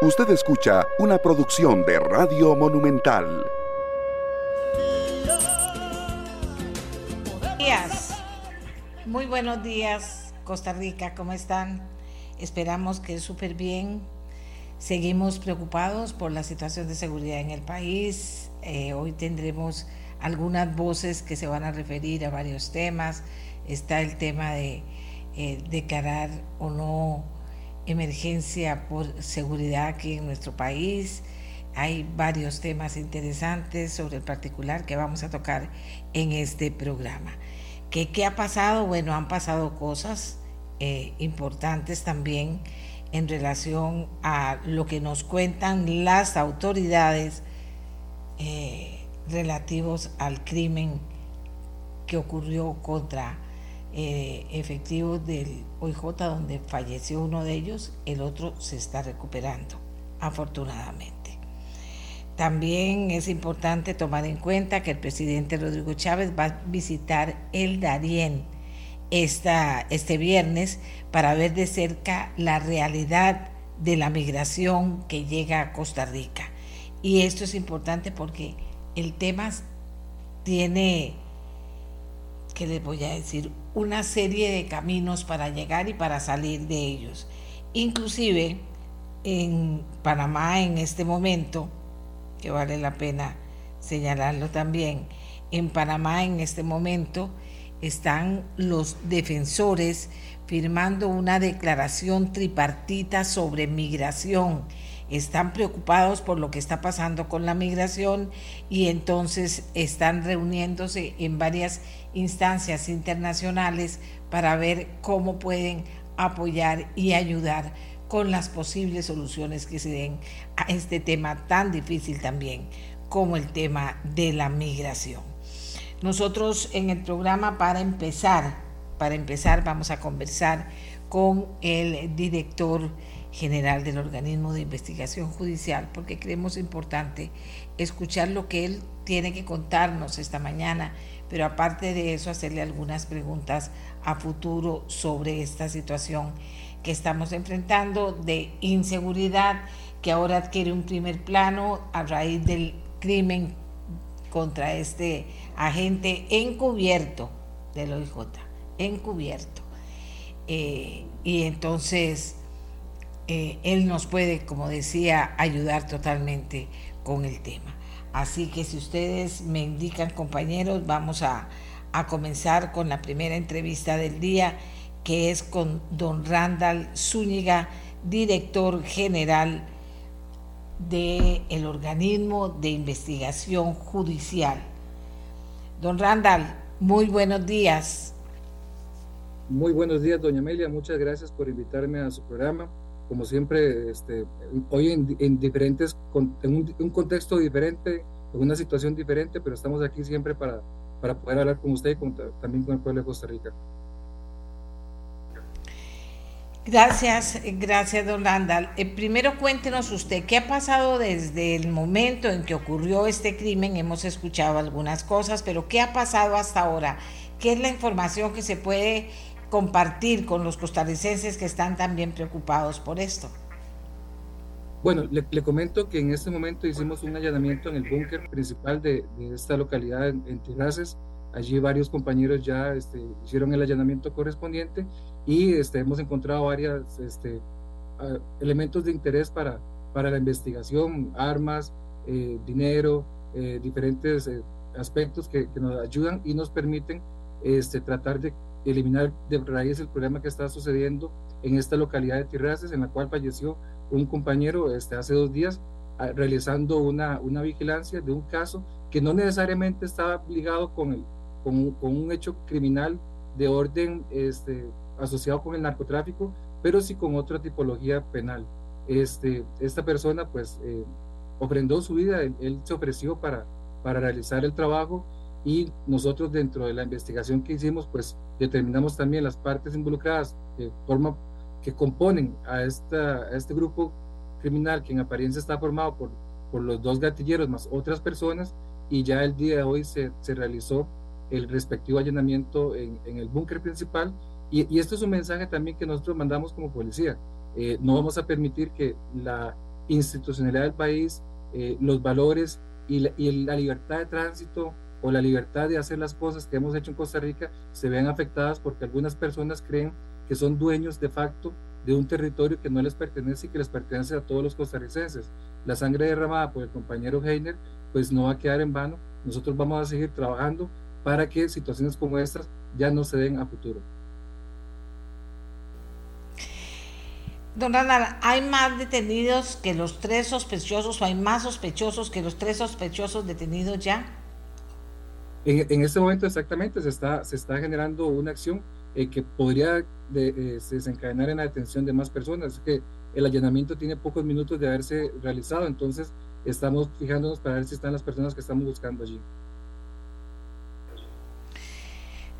Usted escucha una producción de Radio Monumental. días. Muy buenos días, Costa Rica, ¿cómo están? Esperamos que súper bien. Seguimos preocupados por la situación de seguridad en el país. Eh, hoy tendremos algunas voces que se van a referir a varios temas. Está el tema de eh, declarar o no emergencia por seguridad aquí en nuestro país. Hay varios temas interesantes sobre el particular que vamos a tocar en este programa. ¿Qué, qué ha pasado? Bueno, han pasado cosas eh, importantes también en relación a lo que nos cuentan las autoridades eh, relativos al crimen que ocurrió contra eh, efectivos del OIJ, donde falleció uno de ellos, el otro se está recuperando, afortunadamente. También es importante tomar en cuenta que el presidente Rodrigo Chávez va a visitar el Darién esta, este viernes para ver de cerca la realidad de la migración que llega a Costa Rica. Y esto es importante porque el tema tiene que les voy a decir, una serie de caminos para llegar y para salir de ellos. Inclusive en Panamá en este momento, que vale la pena señalarlo también, en Panamá en este momento están los defensores firmando una declaración tripartita sobre migración están preocupados por lo que está pasando con la migración y entonces están reuniéndose en varias instancias internacionales para ver cómo pueden apoyar y ayudar con las posibles soluciones que se den a este tema tan difícil también como el tema de la migración. Nosotros en el programa para empezar, para empezar vamos a conversar con el director general del organismo de investigación judicial, porque creemos importante escuchar lo que él tiene que contarnos esta mañana, pero aparte de eso hacerle algunas preguntas a futuro sobre esta situación que estamos enfrentando de inseguridad que ahora adquiere un primer plano a raíz del crimen contra este agente encubierto del OIJ, encubierto. Eh, y entonces eh, él nos puede, como decía, ayudar totalmente con el tema. Así que si ustedes me indican, compañeros, vamos a, comenzar con la primera entrevista del día, que es con don Randall Zúñiga, director general del organismo de investigación judicial. Don Randall, muy buenos días. Muy buenos días, doña Amelia. Muchas gracias por invitarme a su programa como siempre, este, hoy en, diferentes, en un, contexto diferente, en una situación diferente, pero estamos aquí siempre para, para poder hablar con usted y también con el pueblo de Costa Rica. Gracias, gracias, don. Eh, primero cuéntenos usted, ¿qué ha pasado desde el momento en que ocurrió este crimen? Hemos escuchado algunas cosas, pero ¿qué ha pasado hasta ahora? ¿Qué es la información que se puede compartir con los costarricenses que están también preocupados por esto? Bueno, le, comento que en este momento hicimos un allanamiento en el búnker principal de, esta localidad en, en Allí varios compañeros ya este, hicieron el allanamiento correspondiente y este, hemos encontrado varios este, elementos de interés para, para la investigación, armas, eh, dinero, eh, diferentes eh, aspectos que, que, nos ayudan y nos permiten este, tratar de eliminar de raíz el problema que está sucediendo en esta localidad de Tirraces, en la cual falleció un compañero este, hace dos días realizando una, una vigilancia de un caso que no necesariamente estaba ligado con, el, con un hecho criminal de orden este, asociado con el narcotráfico, pero sí con otra tipología penal. Este, esta persona pues eh, ofrendó su vida, él, él, se ofreció para, para realizar el trabajo y nosotros dentro de la investigación que hicimos, pues determinamos también las partes involucradas de forma que componen a, esta, a este grupo criminal que en apariencia está formado por, por los dos gatilleros más otras personas y ya el día de hoy se, se realizó el respectivo allanamiento en, en el búnker principal y, y, esto es un mensaje también que nosotros mandamos como policía. Eh, no vamos a permitir que la institucionalidad del país, eh, los valores y la, y la libertad de tránsito o la libertad de hacer las cosas que hemos hecho en Costa Rica se vean afectadas porque algunas personas creen que son dueños de facto de un territorio que no les pertenece y que les pertenece a todos los costarricenses. La sangre derramada por el compañero Heiner pues no va a quedar en vano. Nosotros vamos a seguir trabajando para que situaciones como estas ya no se den a futuro. Don Randall, ¿hay más detenidos que los tres sospechosos o hay más sospechosos que los tres sospechosos detenidos ya? En, este momento exactamente se está, se está generando una acción eh, que podría eh, desencadenar en la detención de más personas. Es que el allanamiento tiene pocos minutos de haberse realizado, entonces estamos fijándonos para ver si están las personas que estamos buscando allí.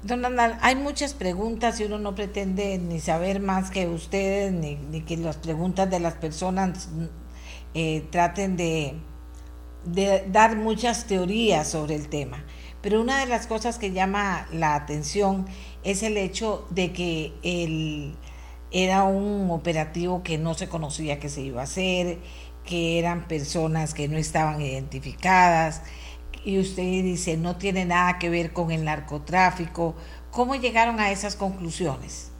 Don Randall, hay muchas preguntas y uno no pretende ni saber más que ustedes, ni, que las preguntas de las personas eh, traten de, de, dar muchas teorías sobre el tema. Pero una de las cosas que llama la atención es el hecho de que el, era un operativo que no se conocía que se iba a hacer, que eran personas que no estaban identificadas, y usted dice, no tiene nada que ver con el narcotráfico. ¿Cómo llegaron a esas conclusiones?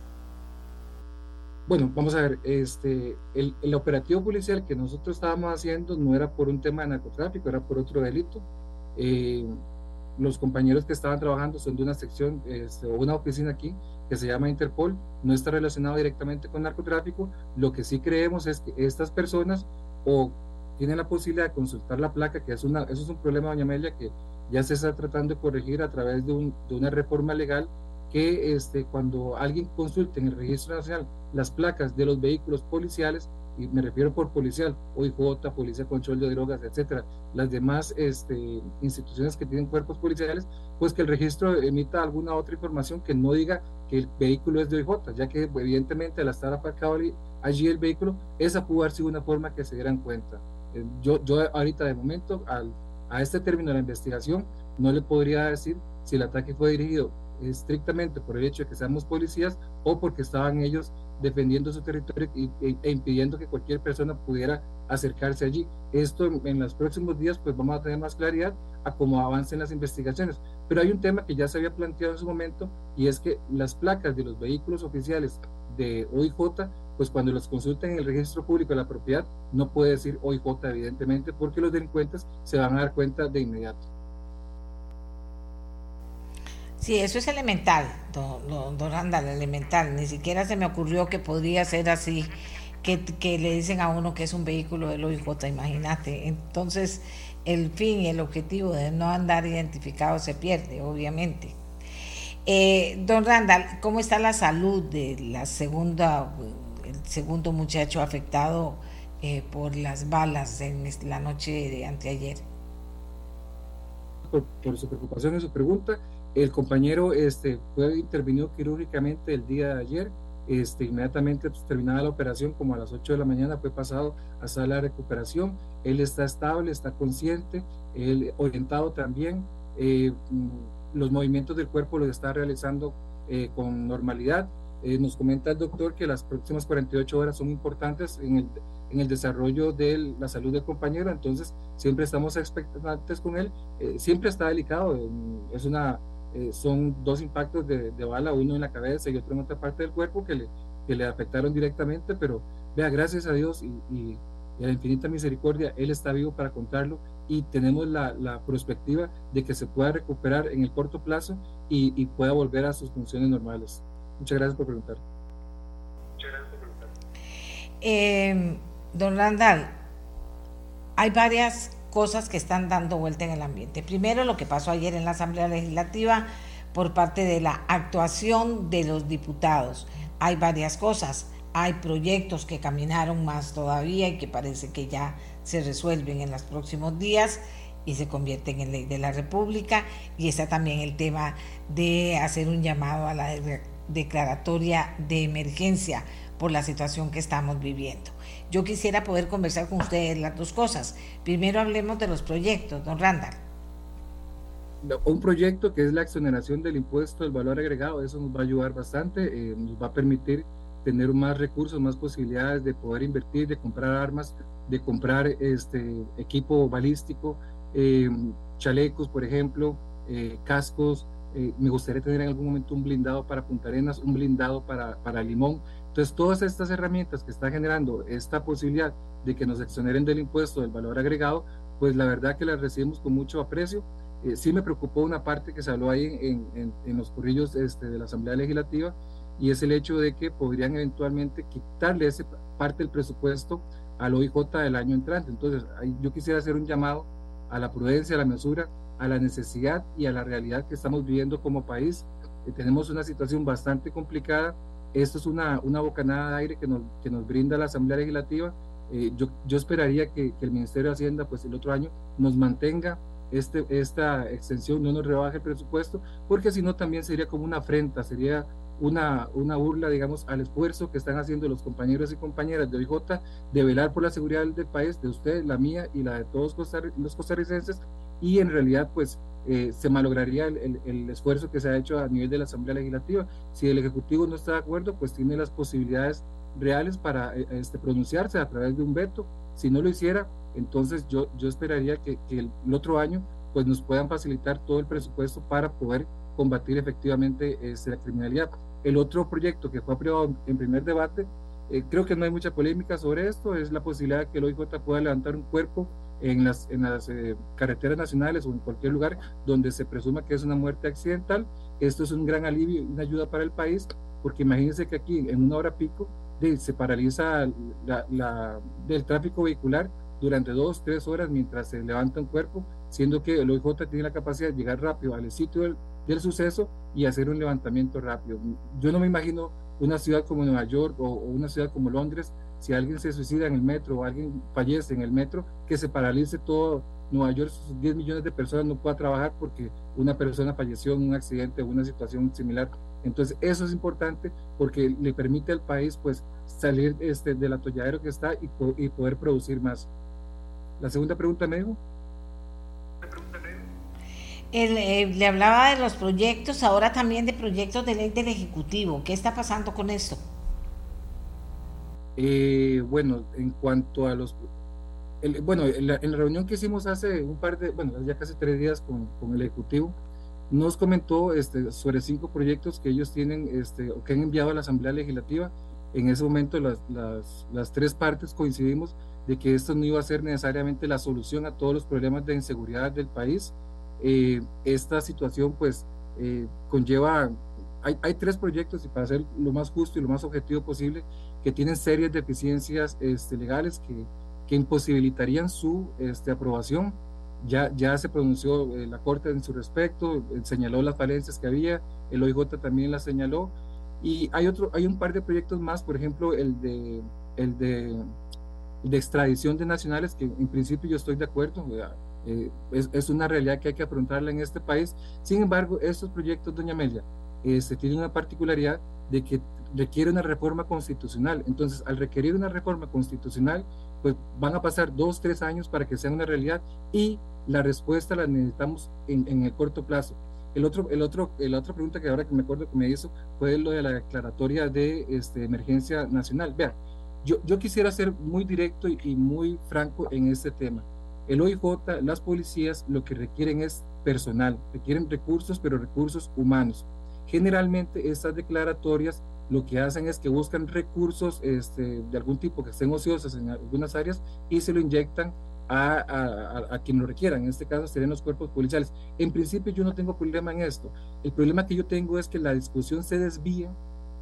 Bueno, vamos a ver, este, el, operativo policial que nosotros estábamos haciendo no era por un tema de narcotráfico, era por otro delito. Eh, los compañeros que estaban trabajando son de una sección este, o una oficina aquí que se llama Interpol, no está relacionado directamente con narcotráfico. Lo que sí creemos es que estas personas o tienen la posibilidad de consultar la placa, que es una, eso es un problema, doña Amelia, que ya se está tratando de corregir a través de, de una reforma legal que este, cuando alguien consulte en el registro nacional las placas de los vehículos policiales, y me refiero por policial, OIJ, Policía Control de Drogas, etcétera, las demás este, instituciones que tienen cuerpos policiales, pues que el registro emita alguna otra información que no diga que el vehículo es de OIJ, ya que evidentemente al estar aparcado allí el vehículo, esa pudo haber sido una forma que se dieran cuenta. Eh, yo, yo ahorita de momento, al, a este término de la investigación, no le podría decir si el ataque fue dirigido estrictamente por el hecho de que seamos policías o porque estaban ellos defendiendo su territorio e, e, impidiendo que cualquier persona pudiera acercarse allí. Esto en, los próximos días pues vamos a tener más claridad a cómo avancen las investigaciones. Pero hay un tema que ya se había planteado en su momento y es que las placas de los vehículos oficiales de OIJ, pues cuando los consulten en el registro público de la propiedad, no puede decir OIJ evidentemente porque los delincuentes se van a dar cuenta de inmediato. Sí, eso es elemental, don, don Randall, elemental. Ni siquiera se me ocurrió que podría ser así, que, que le dicen a uno que es un vehículo del OIJ, imagínate. Entonces, el fin y el objetivo de no andar identificado se pierde, obviamente. Eh, don Randall, ¿cómo está la salud de la segunda, el segundo muchacho afectado eh, por las balas en la noche de anteayer? Por, por su preocupación y su pregunta, el compañero este, fue intervenido quirúrgicamente el día de ayer. Este, inmediatamente pues, terminada la operación, como a las 8 de la mañana, fue pasado a sala de recuperación. Él está estable, está consciente, él orientado también. Eh, mm, los movimientos del cuerpo los está realizando eh, con normalidad. Eh, nos comenta el doctor que las próximas 48 horas son importantes en el, en el desarrollo de la salud del compañero, entonces siempre estamos expectantes con él. siempre está delicado, es una eh, son dos impactos de, bala, uno en la cabeza y otro en otra parte del cuerpo que le, que le afectaron directamente, pero vea, gracias a Dios y, a la infinita misericordia, Él está vivo para contarlo y tenemos la, la perspectiva de que se pueda recuperar en el corto plazo y, pueda volver a sus funciones normales. Muchas gracias por preguntar. Muchas gracias por preguntar. Eh, don Randall, hay varias cosas que están dando vuelta en el ambiente. Primero, lo que pasó ayer en la Asamblea Legislativa por parte de la actuación de los diputados. Hay varias cosas. Hay proyectos que caminaron más todavía y que parece que ya se resuelven en los próximos días y se convierten en ley de la República. Y está también el tema de hacer un llamado a la declaratoria de emergencia por la situación que estamos viviendo. Yo quisiera poder conversar con ustedes las dos cosas. Primero hablemos de los proyectos, don Randall. Un proyecto que es la exoneración del impuesto del valor agregado, eso nos va a ayudar bastante, eh, nos va a permitir tener más recursos, más posibilidades de poder invertir, de comprar armas, de comprar este equipo balístico, eh, chalecos, por ejemplo, eh, cascos. Me gustaría tener en algún momento un blindado para Punta Arenas, un blindado para, para Limón. Entonces, todas estas herramientas que está generando esta posibilidad de que nos exoneren del impuesto del valor agregado, pues la verdad que las recibimos con mucho aprecio. sí me preocupó una parte que se habló ahí en, en, en los corrillos este, de la Asamblea Legislativa, y es el hecho de que podrían eventualmente quitarle esa parte del presupuesto al OIJ del año entrante. Entonces, yo quisiera hacer un llamado a la prudencia, a la mesura, a la necesidad y a la realidad que estamos viviendo como país. Que tenemos una situación bastante complicada. Esto es una, una bocanada de aire que nos, que nos brinda la Asamblea Legislativa. Eh, yo, yo esperaría que, que, el Ministerio de Hacienda, pues el otro año, nos mantenga este, esta extensión, no nos rebaje el presupuesto, porque si no también sería como una afrenta, sería una, una burla, digamos, al esfuerzo que están haciendo los compañeros y compañeras de OIJ de velar por la seguridad del país, de usted, la mía y la de todos los costarricenses, y en realidad, pues, eh, se malograría el, esfuerzo que se ha hecho a nivel de la Asamblea Legislativa. Si el Ejecutivo no está de acuerdo, pues tiene las posibilidades reales para eh, este, pronunciarse a través de un veto. Si no lo hiciera, entonces yo, yo esperaría que, el otro año pues nos puedan facilitar todo el presupuesto para poder combatir efectivamente este, la criminalidad. El otro proyecto que fue aprobado en primer debate, eh, creo que no hay mucha polémica sobre esto, es la posibilidad de que el OIJ pueda levantar un cuerpo en las, en las eh, carreteras nacionales o en cualquier lugar donde se presuma que es una muerte accidental. Esto es un gran alivio una ayuda para el país, porque imagínense que aquí en una hora pico de, se paraliza la, la, del tráfico vehicular durante dos, tres horas mientras se levanta un cuerpo, siendo que el OIJ tiene la capacidad de llegar rápido al sitio del, del suceso y hacer un levantamiento rápido. Yo no me imagino una ciudad como Nueva York o, una ciudad como Londres, si alguien se suicida en el metro o alguien fallece en el metro, que se paralice todo Nueva York, 10 millones de personas no pueda trabajar porque una persona falleció en un accidente o una situación similar. Entonces, eso es importante porque le permite al país pues salir este, del atolladero que está y, poder producir más. La segunda pregunta, me dijo. Eh, le hablaba de los proyectos, ahora también de proyectos de ley del Ejecutivo. ¿Qué está pasando con esto? Eh, bueno, en cuanto a los... bueno, en la, reunión que hicimos hace un par de, bueno, ya casi tres días con, con el Ejecutivo, nos comentó este, sobre cinco proyectos que ellos tienen este, o que han enviado a la Asamblea Legislativa. En ese momento las, las, las tres partes coincidimos de que esto no iba a ser necesariamente la solución a todos los problemas de inseguridad del país, eh, esta situación pues eh, conlleva, hay, hay, tres proyectos y para ser lo más justo y lo más objetivo posible, que tienen serias deficiencias este, legales que, que imposibilitarían su este, aprobación. Ya, ya se pronunció eh, la Corte en su respecto, señaló las falencias que había, el OIJ también las señaló, y hay, otro, hay un par de proyectos más, por ejemplo, el de, el de, de extradición de nacionales, que en principio yo estoy de acuerdo, eh, es, es, una realidad que hay que afrontarla en este país. Sin embargo, estos proyectos, doña Amelia, eh, se tienen una particularidad de que requiere una reforma constitucional. Entonces, al requerir una reforma constitucional, pues van a pasar dos, tres años para que sea una realidad y la respuesta la necesitamos en, en el corto plazo. El otro, el otro, la otra pregunta que ahora que me acuerdo que me hizo fue lo de la declaratoria de este, emergencia nacional. Vean, yo, yo quisiera ser muy directo y, y muy franco en este tema. El OIJ, las policías, lo que requieren es personal, requieren recursos, pero recursos humanos. Generalmente estas declaratorias lo que hacen es que buscan recursos este, de algún tipo que estén ociosos en algunas áreas y se lo inyectan a, a, a, quien lo requieran. En este caso serían los cuerpos policiales. En principio yo no tengo problema en esto. El problema que yo tengo es que la discusión se desvía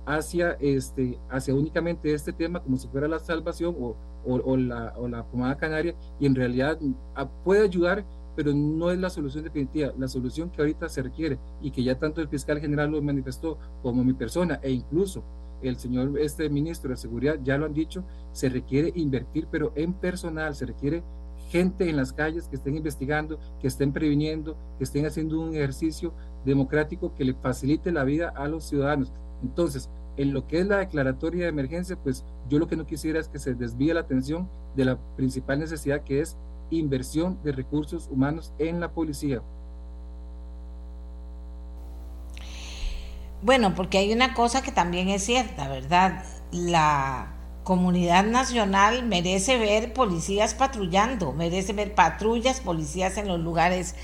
hacia, este, hacia únicamente este tema como si fuera la salvación o, o, la, o la pomada canaria y en realidad ah, puede ayudar, pero no es la solución definitiva. La solución que ahorita se requiere y que ya tanto el fiscal general lo manifestó como mi persona e incluso el señor este ministro de Seguridad ya lo han dicho, se requiere invertir, pero en personal, se requiere gente en las calles que estén investigando, que estén previniendo, que estén haciendo un ejercicio democrático que le facilite la vida a los ciudadanos. Entonces, en lo que es la declaratoria de emergencia, pues yo lo que no quisiera es que se desvíe la atención de la principal necesidad que es inversión de recursos humanos en la policía. Bueno, porque hay una cosa que también es cierta, ¿verdad? la comunidad nacional merece ver policías patrullando, merece ver patrullas, policías en los lugares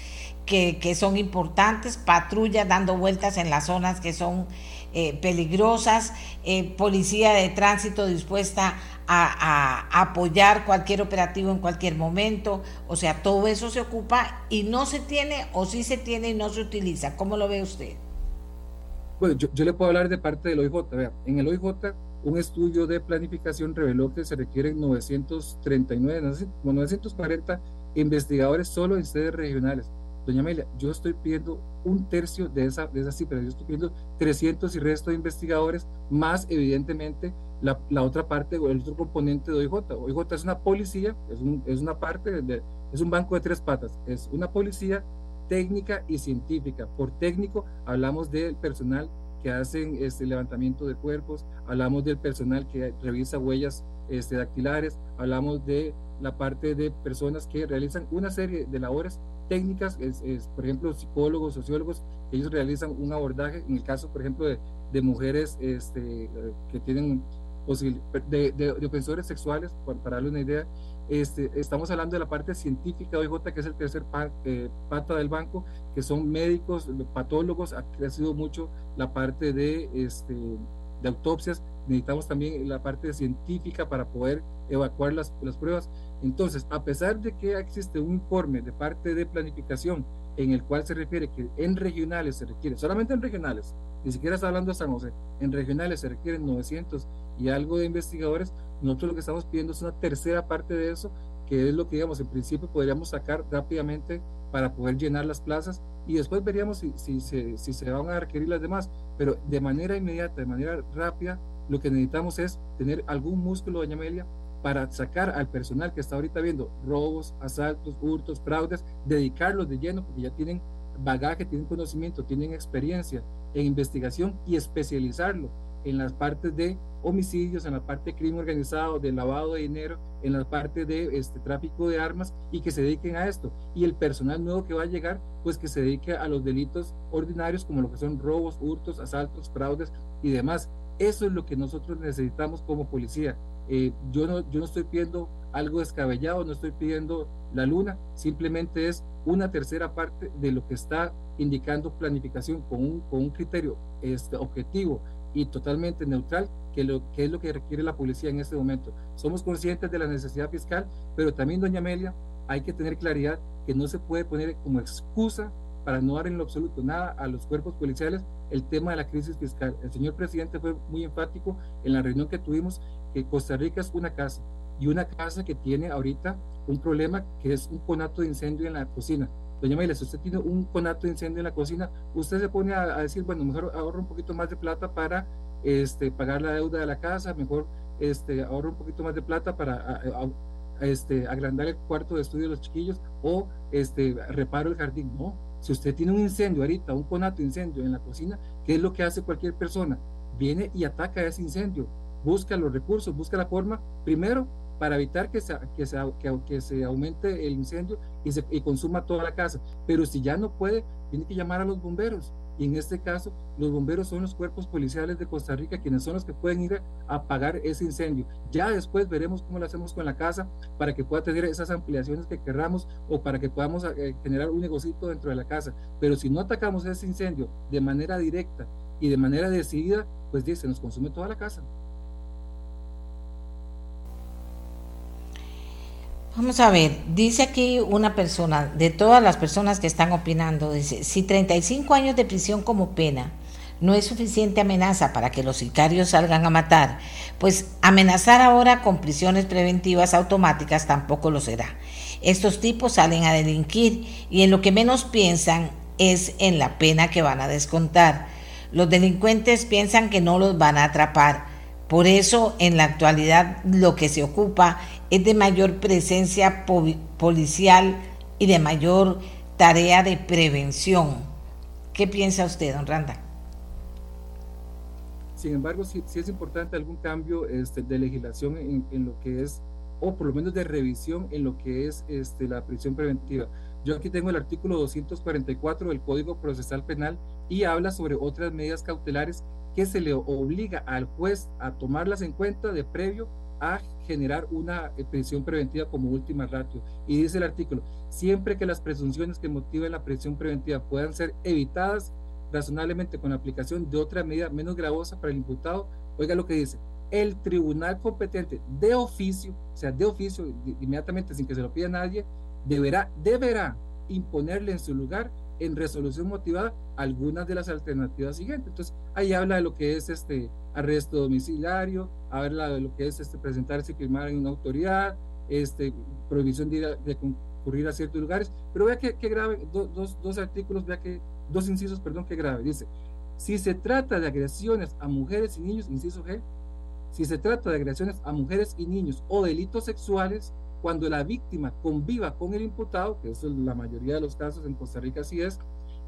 que, son importantes, patrullas dando vueltas en las zonas que son eh, peligrosas, eh, policía de tránsito dispuesta a, apoyar cualquier operativo en cualquier momento, o sea, todo eso se ocupa y no se tiene o sí se tiene y no se utiliza. ¿Cómo lo ve usted? Bueno, yo, yo le puedo hablar de parte del OIJ. Vea, en el OIJ un estudio de planificación reveló que se requieren 939, 940 investigadores solo en sedes regionales. Doña Amelia, yo estoy pidiendo un tercio de esa, de esa cifra, yo estoy pidiendo 300 y resto de investigadores, más evidentemente la, otra parte o el otro componente de OIJ. OIJ es una policía, es, un, es una parte, es un banco de tres patas, es una policía técnica y científica. Por técnico hablamos del personal que hacen este levantamiento de cuerpos, hablamos del personal que revisa huellas este, dactilares, hablamos de la parte de personas que realizan una serie de labores técnicas, es, por ejemplo, psicólogos, sociólogos, ellos realizan un abordaje, en el caso, por ejemplo, de, de mujeres este, que tienen de, de, de, ofensores sexuales, para, darle una idea, este, estamos hablando de la parte científica de OIJ, que es el tercer eh, pata del banco, que son médicos, patólogos, ha crecido mucho la parte de, este, de autopsias, necesitamos también la parte científica para poder evacuar las, las pruebas. Entonces, a pesar de que existe un informe de parte de planificación en el cual se refiere que en regionales se requiere, solamente en regionales, ni siquiera está hablando de San José, en regionales se requieren 900 y algo de investigadores, nosotros lo que estamos pidiendo es una tercera parte de eso, que es lo que, digamos, en principio podríamos sacar rápidamente para poder llenar las plazas y después veríamos si, se van a requerir las demás, pero de manera inmediata, de manera rápida, lo que necesitamos es tener algún músculo, doña Amelia, para sacar al personal que está ahorita viendo robos, asaltos, hurtos, fraudes, dedicarlos de lleno, porque ya tienen bagaje, tienen conocimiento, tienen experiencia en investigación y especializarlo en las partes de homicidios, en la parte de crimen organizado, de lavado de dinero, en la parte de este, tráfico de armas y que se dediquen a esto. Y el personal nuevo que va a llegar, pues que se dedique a los delitos ordinarios como lo que son robos, hurtos, asaltos, fraudes y demás. Eso es lo que nosotros necesitamos como policía. Eh, yo, no, yo no estoy pidiendo algo descabellado, no estoy pidiendo la luna, simplemente es una tercera parte de lo que está indicando planificación con un, con un criterio este, objetivo y totalmente neutral, que, lo, que es lo que requiere la policía en este momento. Somos conscientes de la necesidad fiscal, pero también, doña Amelia, hay que tener claridad que no se puede poner como excusa para no dar en lo absoluto nada a los cuerpos policiales el tema de la crisis fiscal. El señor presidente fue muy enfático en la reunión que tuvimos que Costa Rica es una casa y una casa que tiene ahorita un problema que es un conato de incendio en la cocina. Doña Amelia, si usted tiene un conato de incendio en la cocina, usted se pone a, decir, bueno, mejor ahorro un poquito más de plata para este, pagar la deuda de la casa, mejor este, ahorro un poquito más de plata para este, agrandar el cuarto de estudio de los chiquillos o este, reparo el jardín. No, si usted tiene un incendio ahorita, un conato de incendio en la cocina, ¿qué es lo que hace cualquier persona? Viene y ataca ese incendio, busca los recursos, busca la forma, primero para evitar que se, que se, que, se aumente el incendio y, se, y consuma toda la casa. Pero si ya no puede, tiene que llamar a los bomberos. Y en este caso, los bomberos son los cuerpos policiales de Costa Rica, quienes son los que pueden ir a apagar ese incendio. Ya después veremos cómo lo hacemos con la casa para que pueda tener esas ampliaciones que querramos o para que podamos eh, generar un negocito dentro de la casa. Pero si no atacamos ese incendio de manera directa y de manera decidida, pues se nos consume toda la casa. Vamos a ver, dice aquí una persona, de todas las personas que están opinando, dice, si 35 años de prisión como pena no es suficiente amenaza para que los sicarios salgan a matar, pues amenazar ahora con prisiones preventivas automáticas tampoco lo será. Estos tipos salen a delinquir y en lo que menos piensan es en la pena que van a descontar. Los delincuentes piensan que no los van a atrapar. Por eso en la actualidad lo que se ocupa es de mayor presencia policial y de mayor tarea de prevención. ¿Qué piensa usted, don Randa? Sin embargo, sí, es importante algún cambio este, de legislación en, lo que es, o por lo menos de revisión en lo que es este, la prisión preventiva. Yo aquí tengo el artículo 244 del Código Procesal Penal y habla sobre otras medidas cautelares que se le obliga al juez a tomarlas en cuenta de previo a generar una eh, prisión preventiva como última ratio. Y dice el artículo, siempre que las presunciones que motiven la prisión preventiva puedan ser evitadas razonablemente con la aplicación de otra medida menos gravosa para el imputado, oiga lo que dice, el tribunal competente de oficio, o sea, de oficio, inmediatamente sin que se lo pida nadie, deberá, deberá imponerle en su lugar en resolución motivada algunas de las alternativas siguientes. Entonces, ahí habla de lo que es este arresto domiciliario, habla de lo que es este presentarse y firmar en una autoridad, este, prohibición de, de concurrir a ciertos lugares, pero vea que, grave, dos, dos artículos, vea que, dos incisos, perdón, que grave, dice, si se trata de agresiones a mujeres y niños, inciso G, si se trata de agresiones a mujeres y niños o delitos sexuales, cuando la víctima conviva con el imputado, que es la mayoría de los casos en Costa Rica así es,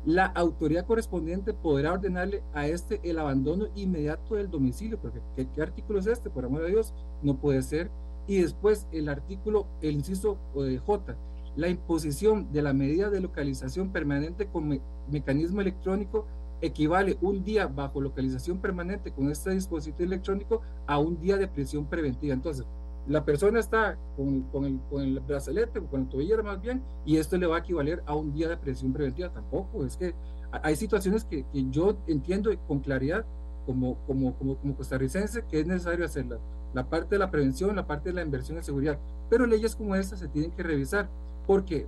la autoridad correspondiente podrá ordenarle a este el abandono inmediato del domicilio, porque ¿qué, artículo es este? Por amor de Dios, no puede ser. Y después el artículo, el inciso eh, J, la imposición de la medida de localización permanente con mecanismo electrónico equivale un día bajo localización permanente con este dispositivo electrónico a un día de prisión preventiva. Entonces, la persona está con, el, con el brazalete o con el tobillera más bien, y esto le va a equivaler a un día de presión preventiva. Tampoco, es que hay situaciones que, yo entiendo con claridad como, como, como, como, costarricense que es necesario hacerla. La parte de la prevención, la parte de la inversión en seguridad, pero leyes como esta se tienen que revisar porque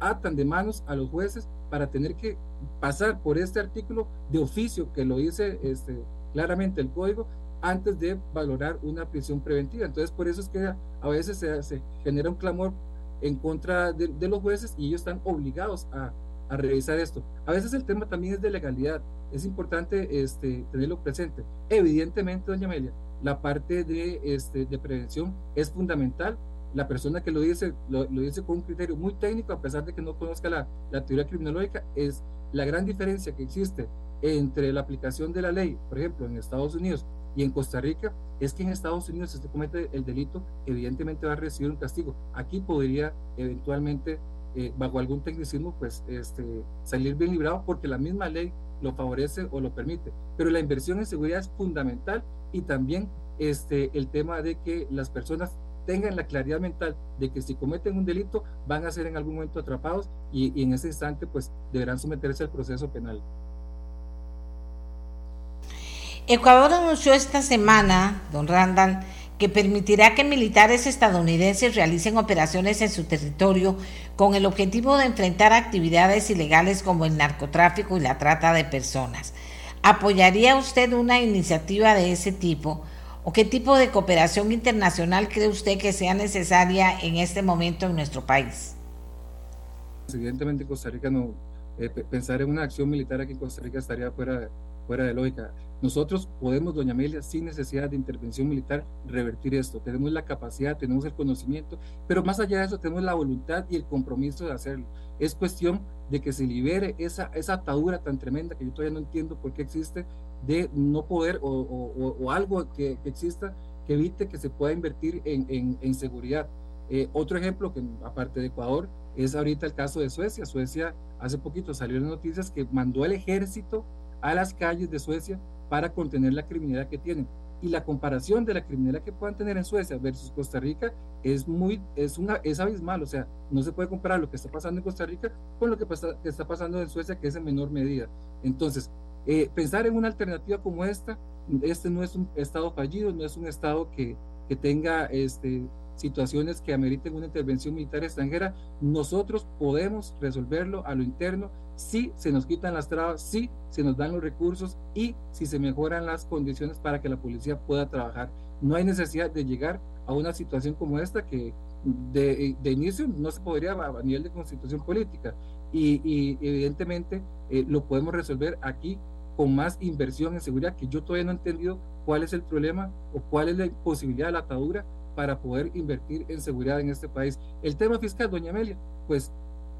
atan de manos a los jueces para tener que pasar por este artículo de oficio que lo dice este, claramente el código antes de valorar una prisión preventiva. Entonces, por eso es que a veces se, genera un clamor en contra de, los jueces y ellos están obligados a, a, revisar esto. A veces el tema también es de legalidad. Es importante este, tenerlo presente. Evidentemente, doña Amelia, la parte de, este, de prevención es fundamental. La persona que lo dice, lo, dice con un criterio muy técnico, a pesar de que no conozca la, la teoría criminológica, es la gran diferencia que existe entre la aplicación de la ley, por ejemplo, en Estados Unidos y en Costa Rica es que en Estados Unidos si usted comete el delito, evidentemente va a recibir un castigo. Aquí podría eventualmente, eh, bajo algún tecnicismo, pues este, salir bien librado porque la misma ley lo favorece o lo permite. Pero la inversión en seguridad es fundamental y también este, el tema de que las personas tengan la claridad mental de que si cometen un delito van a ser en algún momento atrapados y, y en ese instante pues deberán someterse al proceso penal. Ecuador anunció esta semana, don Randall, que permitirá que militares estadounidenses realicen operaciones en su territorio con el objetivo de enfrentar actividades ilegales como el narcotráfico y la trata de personas. ¿Apoyaría usted una iniciativa de ese tipo? ¿O qué tipo de cooperación internacional cree usted que sea necesaria en este momento en nuestro país? Evidentemente Costa Rica no, eh, pensar en una acción militar aquí en Costa Rica estaría fuera, fuera de lógica. Nosotros podemos, doña Amelia, sin necesidad de intervención militar, revertir esto. Tenemos la capacidad, tenemos el conocimiento, pero más allá de eso tenemos la voluntad y el compromiso de hacerlo. Es cuestión de que se libere esa, esa atadura tan tremenda que yo todavía no entiendo por qué existe, de no poder o, o, algo que, exista que evite que se pueda invertir en, en, en seguridad. Eh, otro ejemplo, que aparte de Ecuador, es ahorita el caso de Suecia. Suecia hace poquito salió en noticias que mandó el ejército a las calles de Suecia para contener la criminalidad que tienen. Y la comparación de la criminalidad que puedan tener en Suecia versus Costa Rica es muy, es una, es abismal. O sea, no se puede comparar lo que está pasando en Costa Rica con lo que, pasa, que está pasando en Suecia, que es en menor medida. Entonces, eh, pensar en una alternativa como esta, este no es un estado fallido, no es un estado que, que tenga este, situaciones que ameriten una intervención militar extranjera, nosotros podemos resolverlo a lo interno si se nos quitan las trabas, si se nos dan los recursos y si se mejoran las condiciones para que la policía pueda trabajar. No hay necesidad de llegar a una situación como esta que de, de inicio no se podría a, nivel de constitución política y, y evidentemente eh, lo podemos resolver aquí con más inversión en seguridad, que yo todavía no he entendido cuál es el problema o cuál es la posibilidad de la atadura para poder invertir en seguridad en este país. El tema fiscal, doña Amelia, pues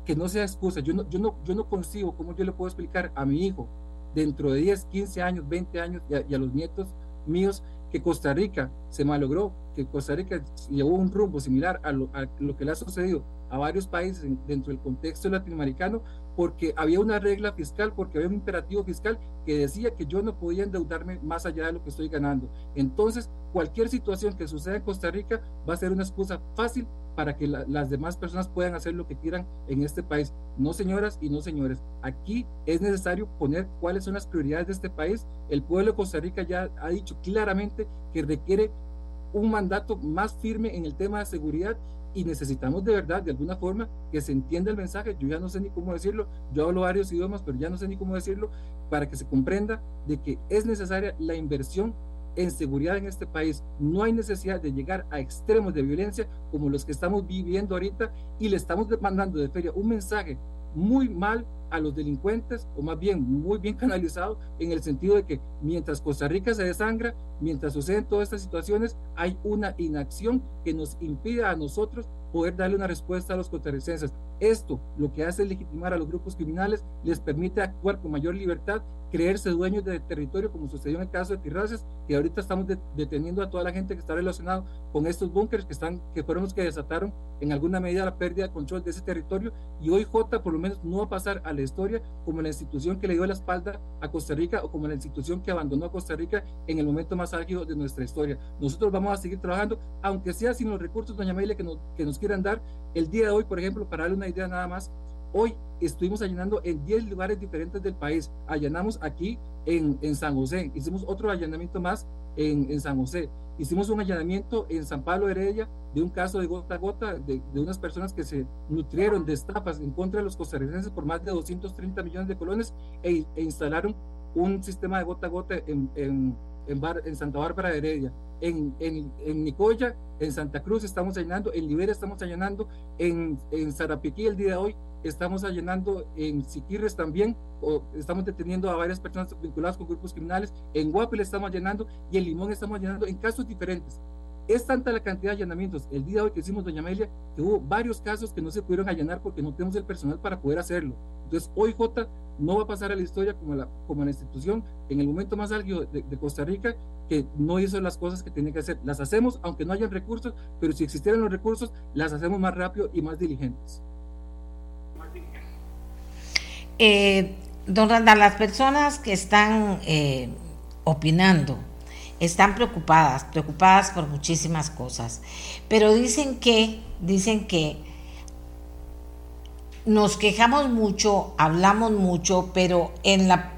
que no sea excusa. Yo no, yo no, yo no consigo cómo yo le puedo explicar a mi hijo dentro de 10, 15 años, 20 años y a, los nietos míos que Costa Rica se malogró, que Costa Rica llevó un rumbo similar a lo, a lo que le ha sucedido a varios países dentro del contexto latinoamericano, porque había una regla fiscal, porque había un imperativo fiscal que decía que yo no podía endeudarme más allá de lo que estoy ganando. Entonces, cualquier situación que suceda en Costa Rica va a ser una excusa fácil para que las demás personas puedan hacer lo que quieran en este país. No, señoras y no, señores, aquí es necesario poner cuáles son las prioridades de este país. El pueblo de Costa Rica ya ha dicho claramente que requiere un mandato más firme en el tema de seguridad y necesitamos de verdad, de alguna forma, que se entienda el mensaje. Yo ya no sé ni cómo decirlo, yo hablo varios idiomas, pero ya no sé ni cómo decirlo, para que se comprenda de que es necesaria la inversión en seguridad en este país. No hay necesidad de llegar a extremos de violencia como los que estamos viviendo ahorita y le estamos mandando de feria un mensaje muy mal a los delincuentes, o más bien muy bien canalizado, en el sentido de que mientras Costa Rica se desangra, mientras suceden todas estas situaciones, hay una inacción que nos impide a nosotros poder darle una respuesta a los costarricenses. Esto lo que hace es legitimar a los grupos criminales, les permite actuar con mayor libertad, creerse dueños del territorio, como sucedió en el caso de Tirraces, que ahorita estamos deteniendo a toda la gente que está relacionada con estos búnkeres que, están, que fueron los que desataron en alguna medida la pérdida de control de ese territorio. Y hoy J por lo menos no va a pasar a la historia como la institución que le dio la espalda a Costa Rica o como la institución que abandonó a Costa Rica en el momento más álgido de nuestra historia. Nosotros vamos a seguir trabajando, aunque sea sin los recursos, doña Amelia, que nos, que nos quieran dar. El día de hoy, por ejemplo, para darle una idea nada más, hoy estuvimos allanando en 10 lugares diferentes del país. Allanamos aquí en, en San José, hicimos otro allanamiento más en, en, San José. Hicimos un allanamiento en San Pablo Heredia de un caso de gota a gota de, de, unas personas que se nutrieron de estafas en contra de los costarricenses por más de 230 millones de colones e, e instalaron un sistema de gota a gota en, en, en, Bar, en Santa Bárbara de Heredia. En, en, en, Nicoya, en Santa Cruz estamos allanando, en Liberia estamos allanando, en, en Zarapiquí el día de hoy estamos allanando en Siquirres también, o estamos deteniendo a varias personas vinculadas con grupos criminales, en Guapel estamos allanando y en Limón estamos allanando en casos diferentes. Es tanta la cantidad de allanamientos el día de hoy que hicimos, doña Amelia, que hubo varios casos que no se pudieron allanar porque no tenemos el personal para poder hacerlo. Entonces, hoy J no va a pasar a la historia como la, como la institución en el momento más álgido de, de Costa Rica que no hizo las cosas que tenía que hacer. Las hacemos aunque no hayan recursos, pero si existieran los recursos, las hacemos más rápido y más diligentes. Eh, don Randall, las personas que están eh, opinando están preocupadas, preocupadas por muchísimas cosas, pero dicen que, dicen que nos quejamos mucho, hablamos mucho, pero en la,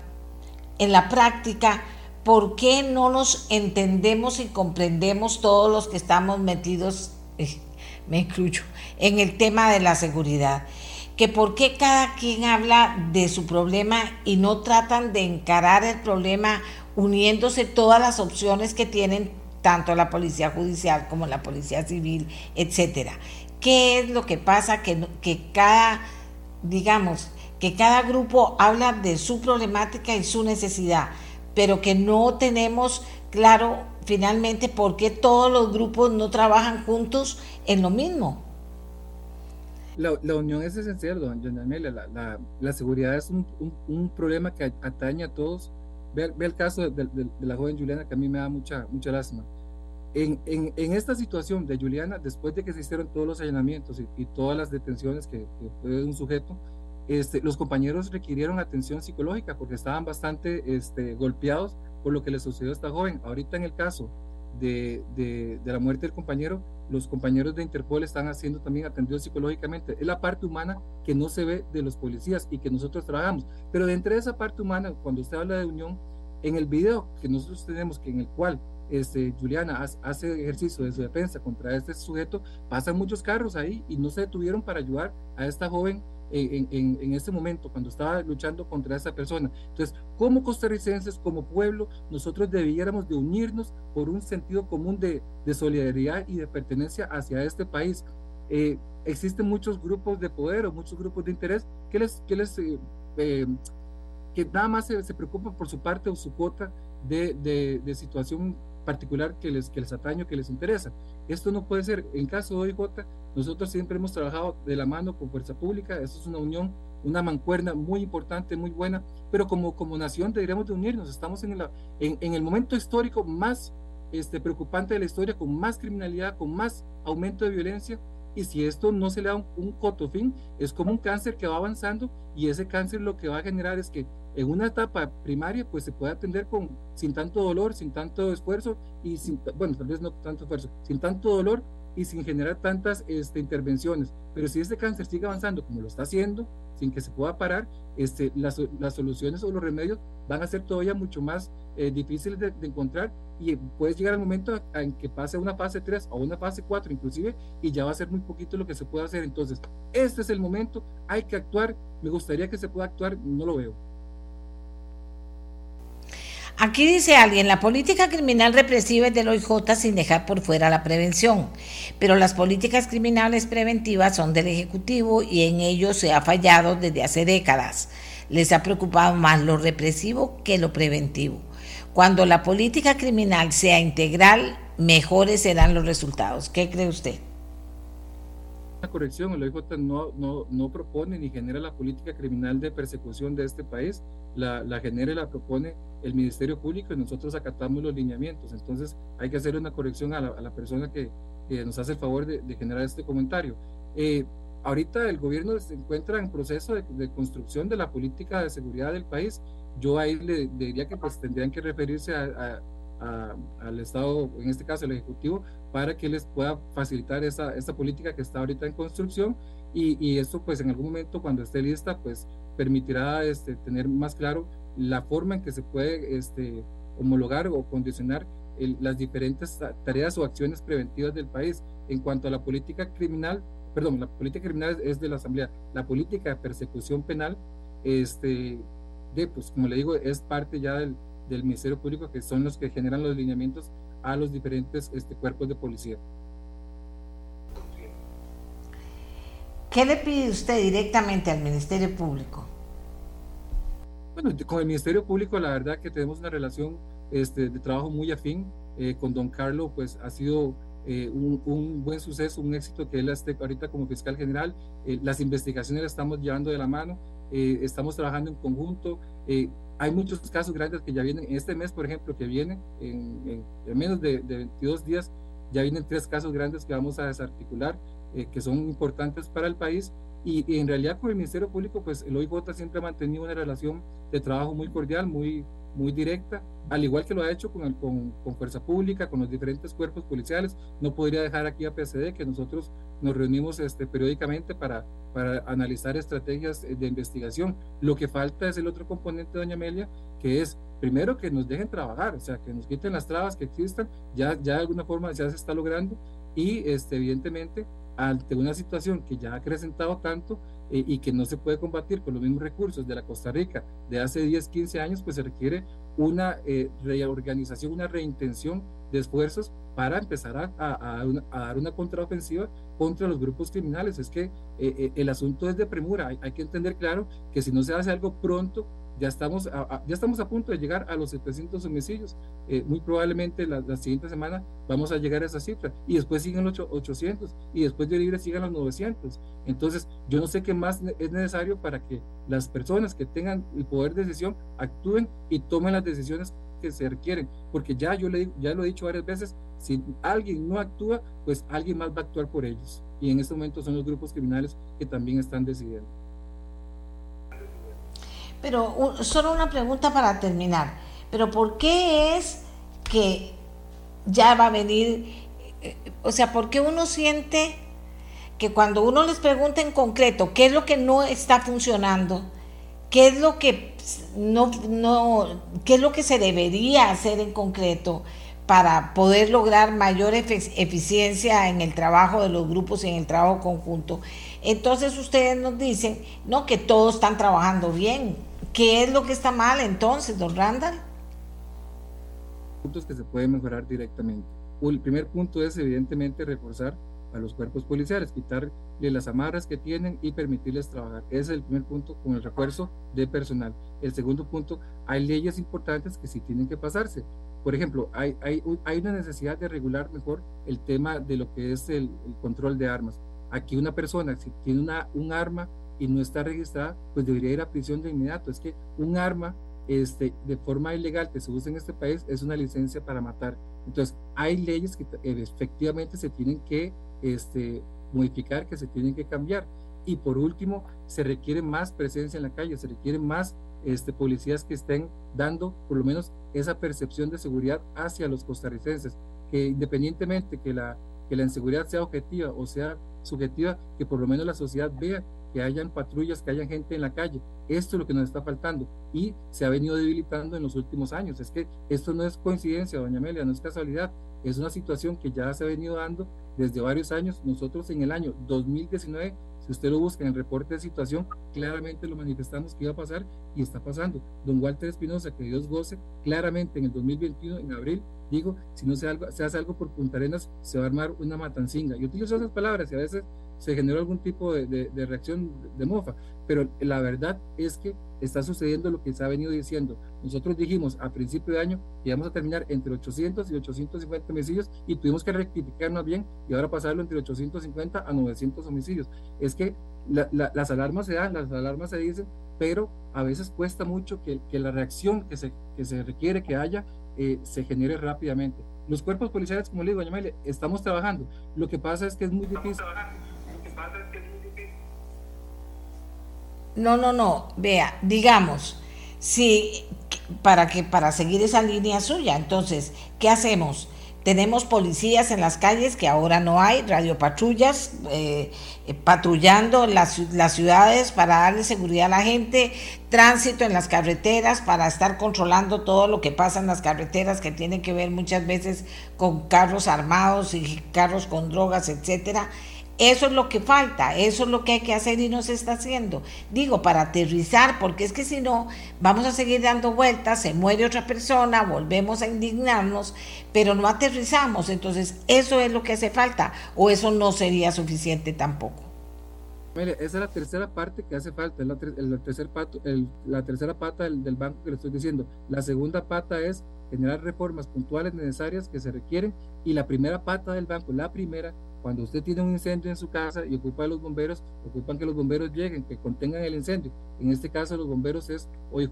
en la práctica, ¿por qué no nos entendemos y comprendemos todos los que estamos metidos, eh, me incluyo, en el tema de la seguridad? Que por qué cada quien habla de su problema y no tratan de encarar el problema uniéndose todas las opciones que tienen tanto la policía judicial como la policía civil, etcétera. ¿Qué es lo que pasa que, que cada, digamos, que cada grupo habla de su problemática y su necesidad, pero que no tenemos claro finalmente por qué todos los grupos no trabajan juntos en lo mismo? La, la, unión es esencial, don Amelia. La, la, la, seguridad es un, un, un, problema que atañe a todos. Ve, ve el caso de, de, de, la joven Juliana, que a mí me da mucha, mucha lástima. En, en, en, esta situación de Juliana, después de que se hicieron todos los allanamientos y, y todas las detenciones que, que, fue un sujeto, este, los compañeros requirieron atención psicológica porque estaban bastante este, golpeados por lo que le sucedió a esta joven. Ahorita en el caso de, de, la muerte del compañero, los compañeros de Interpol están haciendo también atendidos psicológicamente. Es la parte humana que no se ve de los policías y que nosotros trabajamos. Pero dentro de esa parte humana, cuando usted habla de unión, en el video que nosotros tenemos, que en el cual este, Juliana hace ejercicio de su defensa contra este sujeto, pasan muchos carros ahí y no se detuvieron para ayudar a esta joven en, en, en, este momento, cuando estaba luchando contra esa persona. Entonces, como costarricenses, como pueblo, nosotros debiéramos de unirnos por un sentido común de, de solidaridad y de pertenencia hacia este país. Eh, existen muchos grupos de poder o muchos grupos de interés que les, que les eh, eh, que nada más se, se, preocupan por su parte o su cuota de, de, de situación particular que les, que les atañe o que les interesa. Esto no puede ser. En caso de OIJ, nosotros siempre hemos trabajado de la mano con Fuerza Pública, eso es una unión, una mancuerna muy importante, muy buena, pero como, como nación deberíamos de unirnos, estamos en, la, en, en el momento histórico más este, preocupante de la historia, con más criminalidad, con más aumento de violencia. Y si esto no se le da un, un cotofín, es como un cáncer que va avanzando y ese cáncer lo que va a generar es que en una etapa primaria pues se puede atender con, sin tanto dolor, sin tanto esfuerzo y sin, bueno, tal vez no tanto esfuerzo, sin tanto dolor y sin generar tantas este, intervenciones. Pero si este cáncer sigue avanzando como lo está haciendo, sin que se pueda parar, este, las, las soluciones o los remedios van a ser todavía mucho más eh, difíciles de, encontrar y puedes llegar al momento en que pase una fase 3 o una fase 4 inclusive y ya va a ser muy poquito lo que se puede hacer. Entonces, este es el momento, hay que actuar, me gustaría que se pueda actuar, no lo veo. Aquí dice alguien, la política criminal represiva es del OIJ sin dejar por fuera la prevención, pero las políticas criminales preventivas son del Ejecutivo y en ello se ha fallado desde hace décadas. Les ha preocupado más lo represivo que lo preventivo. Cuando la política criminal sea integral, mejores serán los resultados. ¿Qué cree usted? Una corrección, el OIJ no, no, no propone ni genera la política criminal de persecución de este país, la, la genera y la propone el Ministerio Público y nosotros acatamos los lineamientos. Entonces hay que hacer una corrección a la, persona que, nos hace el favor de, generar este comentario. Eh, ahorita el gobierno se encuentra en proceso de, construcción de la política de seguridad del país. Yo ahí le, diría que pues tendrían que referirse a, al Estado, en este caso el Ejecutivo, para que les pueda facilitar esa, esta política que está ahorita en construcción y, y esto pues en algún momento cuando esté lista pues permitirá este, tener más claro la forma en que se puede este, homologar o condicionar las diferentes tareas o acciones preventivas del país. En cuanto a la política criminal, perdón, la política criminal es de la Asamblea, la política de persecución penal, este, de, pues como le digo, es parte ya del, del Ministerio Público, que son los que generan los lineamientos a los diferentes este, cuerpos de policía. ¿Qué le pide usted directamente al Ministerio Público? Bueno, con el Ministerio Público la verdad que tenemos una relación este, de trabajo muy afín. Eh, con don Carlos pues ha sido eh, un, buen suceso, un éxito que él esté ahorita como fiscal general. Eh, las investigaciones las estamos llevando de la mano, estamos trabajando en conjunto. hay muchos casos grandes que ya vienen, este mes por ejemplo, que viene en, menos de, de, 22 días, ya vienen tres casos grandes que vamos a desarticular, que son importantes para el país y, en realidad con el Ministerio Público, pues el OIJ siempre ha mantenido una relación de trabajo muy cordial, muy, muy directa, al igual que lo ha hecho con, con, con, Fuerza Pública, con los diferentes cuerpos policiales. No podría dejar aquí a PCD que nosotros nos reunimos este, periódicamente para, para analizar estrategias de investigación. Lo que falta es el otro componente, doña Amelia, que es primero que nos dejen trabajar, o sea, que nos quiten las trabas que existan, ya, ya de alguna forma ya se está logrando y este, evidentemente ante una situación que ya ha acrecentado tanto eh, y que no se puede combatir con los mismos recursos de la Costa Rica de hace 10, 15 años, pues se requiere una eh, reorganización, una reintención de esfuerzos para empezar a, a, dar una contraofensiva contra los grupos criminales. Es que eh, el asunto es de premura. Hay, que entender claro que si no se hace algo pronto, ya estamos a, ya estamos a punto de llegar a los 700 homicidios. Eh, muy probablemente la, siguiente semana vamos a llegar a esa cifra y después siguen los 800 y después de libre sigan los 900. Entonces, yo no sé qué más es necesario para que las personas que tengan el poder de decisión actúen y tomen las decisiones que se requieren, porque ya yo le, ya lo he dicho varias veces, si alguien no actúa, pues alguien más va a actuar por ellos. Y en este momento son los grupos criminales que también están decidiendo. Pero solo una pregunta para terminar. Pero ¿por qué es que ya va a venir, eh, o sea, por qué uno siente que cuando uno les pregunta en concreto qué es lo que no está funcionando, qué es lo que no, no, qué es lo que se debería hacer en concreto para poder lograr mayor eficiencia en el trabajo de los grupos y en el trabajo conjunto. Entonces ustedes nos dicen, no, que todos están trabajando bien, ¿Qué es lo que está mal entonces, don Randall? Puntos que se pueden mejorar directamente. El primer punto es evidentemente reforzar a los cuerpos policiales, quitarle las amarras que tienen y permitirles trabajar. Ese es el primer punto con el refuerzo de personal. El segundo punto, hay leyes importantes que sí tienen que pasarse. Por ejemplo, hay, hay, hay una necesidad de regular mejor el tema de lo que es el, el control de armas. Aquí una persona, si tiene una, un arma y no está registrada, pues debería ir a prisión de inmediato. Es que un arma este, de forma ilegal que se usa en este país es una licencia para matar. Entonces, hay leyes que efectivamente se tienen que este, modificar, que se tienen que cambiar. Y por último, se requiere más presencia en la calle, se requieren más este, policías que estén dando por lo menos esa percepción de seguridad hacia los costarricenses, que independientemente que la, que la inseguridad sea objetiva o sea subjetiva, que por lo menos la sociedad vea que hayan patrullas, que haya gente en la calle. Esto es lo que nos está faltando y se ha venido debilitando en los últimos años. Es que esto no es coincidencia, doña Amelia, no es casualidad. Es una situación que ya se ha venido dando desde varios años. Nosotros en el año 2019 usted lo busca en el reporte de situación, claramente lo manifestamos que iba a pasar y está pasando. Don Walter Espinosa, que Dios goce, claramente en el 2021, en abril, digo, si no se, hace algo por Punta Arenas, se va a armar una matancinga. Y utilizo esas palabras y a veces se generó algún tipo de, de, reacción de mofa, pero la verdad es que está sucediendo lo que se ha venido diciendo. Nosotros dijimos a principio de año que íbamos a terminar entre 800 y 850 homicidios y tuvimos que rectificarnos bien y ahora pasarlo entre 850 a 900 homicidios. Es que las alarmas se dan, las alarmas se dicen, pero a veces cuesta mucho que, la reacción que se, que se requiere que haya eh, se genere rápidamente. Los cuerpos policiales, como le digo, doña Mele, estamos trabajando. Lo que pasa es que es muy difícil. No, no, no. Vea, digamos, si para que para seguir esa línea suya, entonces, ¿qué hacemos? Tenemos policías en las calles que ahora no hay, radiopatrullas eh, patrullando las, las ciudades para darle seguridad a la gente, tránsito en las carreteras para estar controlando todo lo que pasa en las carreteras que tiene que ver muchas veces con carros armados y carros con drogas, etcétera. Eso es lo que falta, eso es lo que hay que hacer y no se está haciendo. Digo, para aterrizar, porque es que si no, vamos a seguir dando vueltas, se muere otra persona, volvemos a indignarnos, pero no aterrizamos. Entonces, eso es lo que hace falta, o eso no sería suficiente tampoco. Mire, esa es la tercera parte que hace falta, es la, tercer pato, la tercera pata del banco que le estoy diciendo. La segunda pata es generar reformas puntuales necesarias que se requieren y la primera pata del banco, la primera cuando usted tiene un incendio en su casa y ocupa a los bomberos, ocupan que los bomberos lleguen, que contengan el incendio. En este caso, los bomberos es OIJ,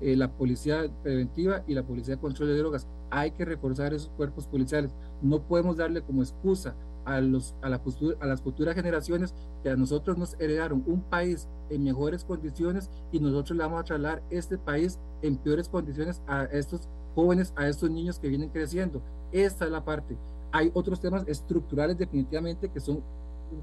eh, la policía preventiva y la policía de control de drogas. Hay que reforzar esos cuerpos policiales. No podemos darle como excusa a, los, a, la a las futuras generaciones que a nosotros nos heredaron un país en mejores condiciones y nosotros le vamos a trasladar este país en peores condiciones a estos jóvenes, a estos niños que vienen creciendo. Esta es la parte. Hay otros temas estructurales definitivamente que son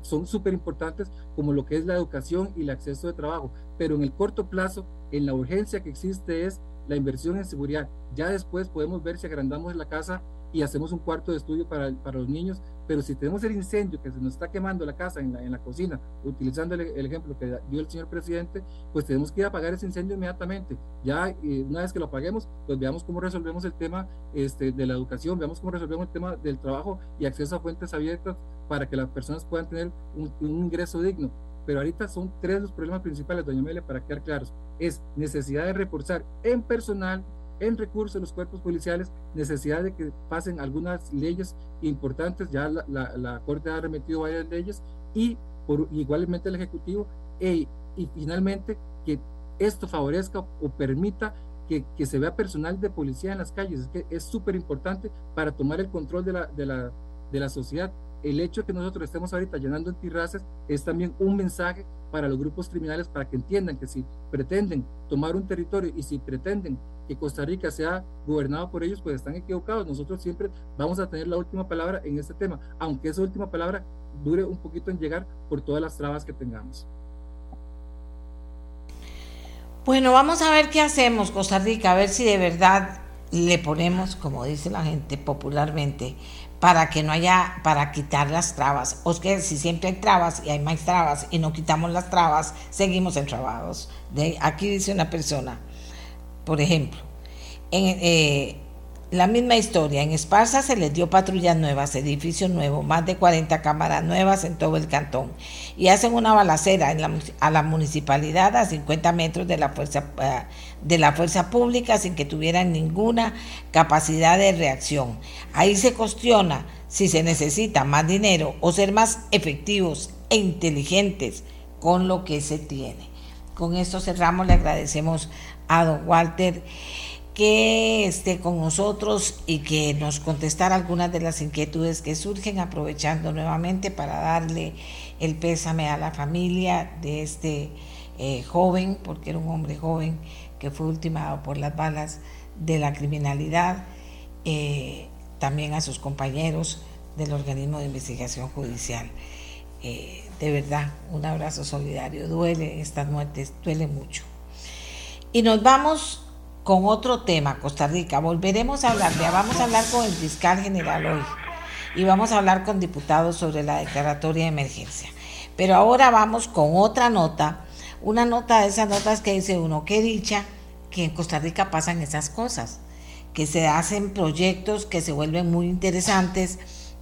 son súper importantes como lo que es la educación y el acceso de trabajo, pero en el corto plazo, en la urgencia que existe es la inversión en seguridad. Ya después podemos ver si agrandamos la casa y hacemos un cuarto de estudio para, para los niños, pero si tenemos el incendio que se nos está quemando la casa en la, en la cocina, utilizando el, ejemplo que dio el señor presidente, pues tenemos que ir a apagar ese incendio inmediatamente. Ya eh, una vez que lo apaguemos, pues veamos cómo resolvemos el tema este, de la educación, veamos cómo resolvemos el tema del trabajo y acceso a fuentes abiertas para que las personas puedan tener un, un ingreso digno. Pero ahorita son tres los problemas principales, doña Amelia, para quedar claros. Es necesidad de reforzar en personal, en recursos de los cuerpos policiales, necesidad de que pasen algunas leyes importantes, ya la, la, Corte ha remitido varias leyes, y por, igualmente el Ejecutivo, e, y finalmente que esto favorezca o permita que, que, se vea personal de policía en las calles, es que es súper importante para tomar el control de la, de la, de la sociedad. El hecho de que nosotros estemos ahorita llenando antirraces es también un mensaje para los grupos criminales para que entiendan que si pretenden tomar un territorio y si pretenden que Costa Rica sea gobernado por ellos, pues están equivocados. Nosotros siempre vamos a tener la última palabra en este tema, aunque esa última palabra dure un poquito en llegar por todas las trabas que tengamos. Bueno, vamos a ver qué hacemos, Costa Rica, a ver si de verdad le ponemos, como dice la gente popularmente, para que no haya, para quitar las trabas. O es que si siempre hay trabas y hay más trabas y no quitamos las trabas, seguimos entrabados. De, aquí dice una persona, por ejemplo, en eh, la misma historia, en Esparza se les dio patrullas nuevas, edificios nuevos, más de 40 cámaras nuevas en todo el cantón y hacen una balacera en la, a la municipalidad a 50 metros de la, fuerza, eh, de la fuerza pública sin que tuvieran ninguna capacidad de reacción. Ahí se cuestiona si se necesita más dinero o ser más efectivos e inteligentes con lo que se tiene. con esto cerramos. Le agradecemos a don Walter que esté con nosotros y que nos contestara algunas de las inquietudes que surgen, aprovechando nuevamente para darle el pésame a la familia de este eh, joven, porque era un hombre joven que fue ultimado por las balas de la criminalidad, eh, también a sus compañeros del organismo de investigación judicial. Eh, de verdad, un abrazo solidario. Duele estas muertes, duele mucho. Y nos vamos con otro tema, Costa Rica. Volveremos a hablar, ya vamos a hablar con el fiscal general hoy y vamos a hablar con diputados sobre la declaratoria de emergencia. Pero ahora vamos con otra nota, una nota de esas notas que dice uno, qué dicha que en Costa Rica pasan esas cosas, que se hacen proyectos que se vuelven muy interesantes,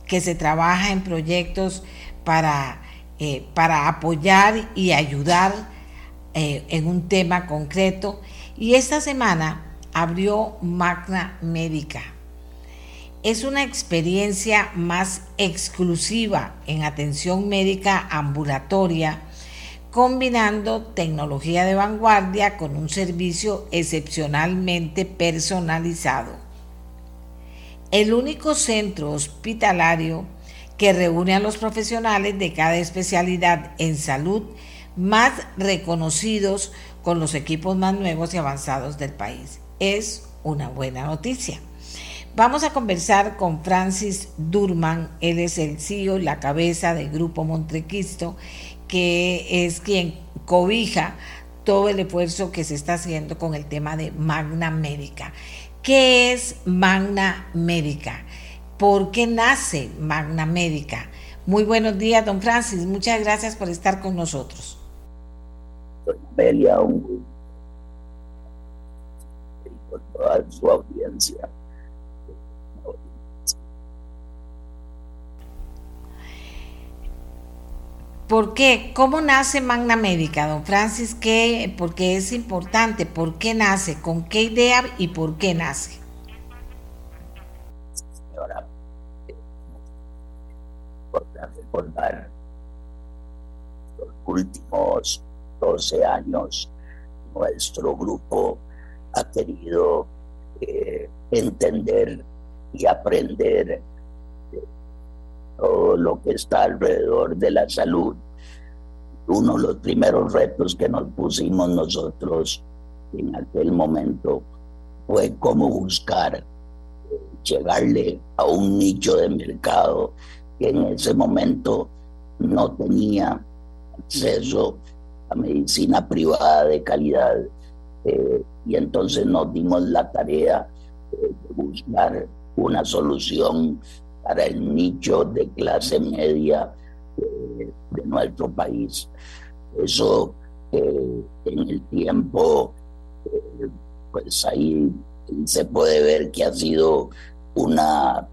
que se trabaja en proyectos para, eh, para apoyar y ayudar eh, en un tema concreto y esta semana abrió Magna Médica. Es una experiencia más exclusiva en atención médica ambulatoria, combinando tecnología de vanguardia con un servicio excepcionalmente personalizado. El único centro hospitalario que reúne a los profesionales de cada especialidad en salud más reconocidos con los equipos más nuevos y avanzados del país. Es una buena noticia. Vamos a conversar con Francis Durman, él es el CEO, la cabeza del Grupo Montrequisto, que es quien cobija todo el esfuerzo que se está haciendo con el tema de Magna Médica. ¿Qué es Magna Médica? ¿Por qué nace Magna Médica? Muy buenos días, don Francis. Muchas gracias por estar con nosotros doña un con toda su audiencia. ¿Por qué? ¿Cómo nace Magna Médica, don Francis? ¿Qué? Porque es importante. ¿Por qué nace? ¿Con qué idea y por qué nace? Señora, importante recordar los últimos 12 años, nuestro grupo ha querido eh, entender y aprender todo lo que está alrededor de la salud. Uno de los primeros retos que nos pusimos nosotros en aquel momento fue cómo buscar llegarle a un nicho de mercado que en ese momento no tenía acceso medicina privada de calidad. Eh, y entonces nos dimos la tarea de buscar una solución para el nicho de clase media eh, de nuestro país. Eso eh, en el tiempo, pues ahí se puede ver que ha sido una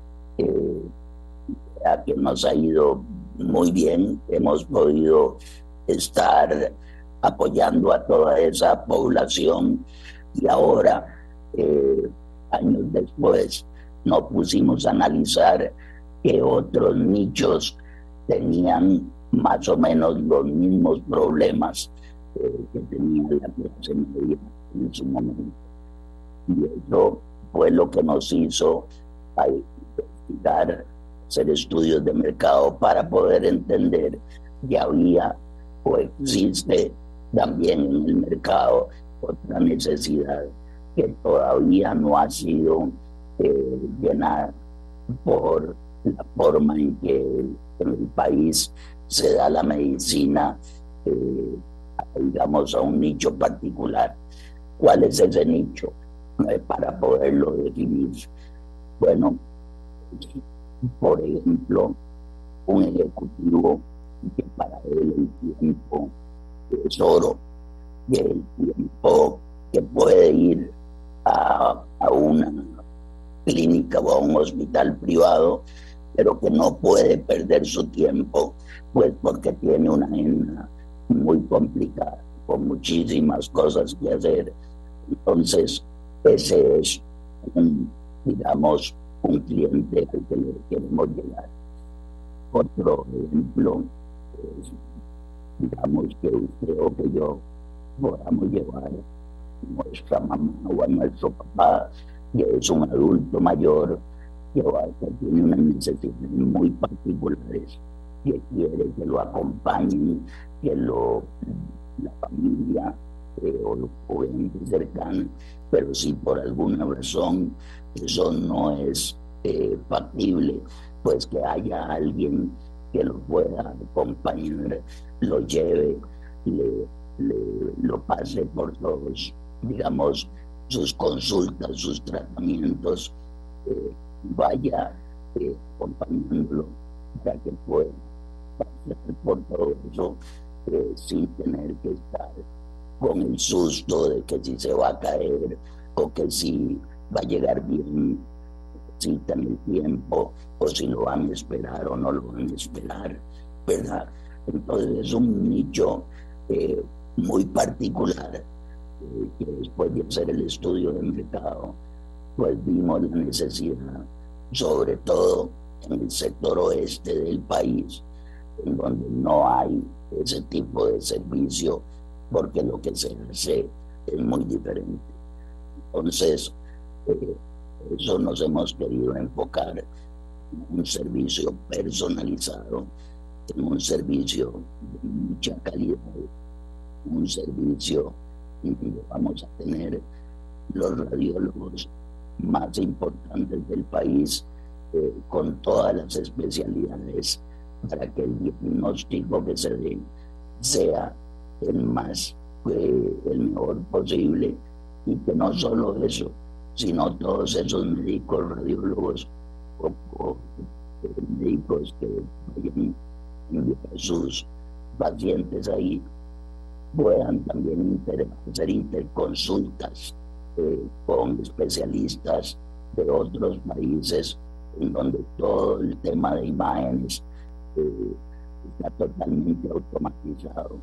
que nos ha ido muy bien. Hemos podido estar apoyando a toda esa población y ahora, eh, años después, nos pusimos a analizar que otros nichos tenían más o menos los mismos problemas eh, que tenía la clase en su momento. Y eso fue lo que nos hizo investigar, hacer estudios de mercado para poder entender que había o existe también en el mercado otra necesidad que todavía no ha sido eh, llenada por la forma en que en el país se da la medicina, eh, digamos, a un nicho particular. ¿Cuál es ese nicho? Eh, para poderlo definir. Bueno, por ejemplo, un ejecutivo que para él el tiempo es oro, y el tiempo que puede ir a, una clínica o a un hospital privado, pero que no puede perder su tiempo, pues porque tiene una agenda muy complicada, con muchísimas cosas que hacer. Entonces, ese es un, digamos, un cliente al que le queremos llegar. Otro ejemplo digamos que usted o que yo podamos llevar nuestra mamá o a nuestro papá, que es un adulto mayor, que, tiene unas necesidades muy particulares, que quiere que lo acompañen, que lo, la familia eh, o los jóvenes cercanos, pero si por alguna razón eso no es eh, factible, pues que haya alguien que lo pueda acompañar, lo lleve, le, lo pase por todos, digamos, sus consultas, sus tratamientos, eh, vaya eh, acompañándolo para que pueda pasar por todo eso eh, sin tener que estar con el susto de que si se va a caer o que si va a llegar bien citan el tiempo o si lo van a esperar o no lo van a esperar, ¿verdad? Entonces es un nicho eh, muy particular eh, que después de hacer el estudio de mercado, pues vimos la necesidad, sobre todo en el sector oeste del país, en donde no hay ese tipo de servicio, porque lo que se hace es muy diferente. Entonces, eh, eso nos hemos querido enfocar en un servicio personalizado, en un servicio de mucha calidad, un servicio donde vamos a tener los radiólogos más importantes del país eh, con todas las especialidades para que el diagnóstico que se dé sea el más, eh, el mejor posible. Y que no solo eso, sino todos esos médicos radiólogos o, médicos que sus pacientes ahí puedan también hacer interconsultas eh, con especialistas de otros países en donde todo el tema de imágenes eh, está totalmente automatizado,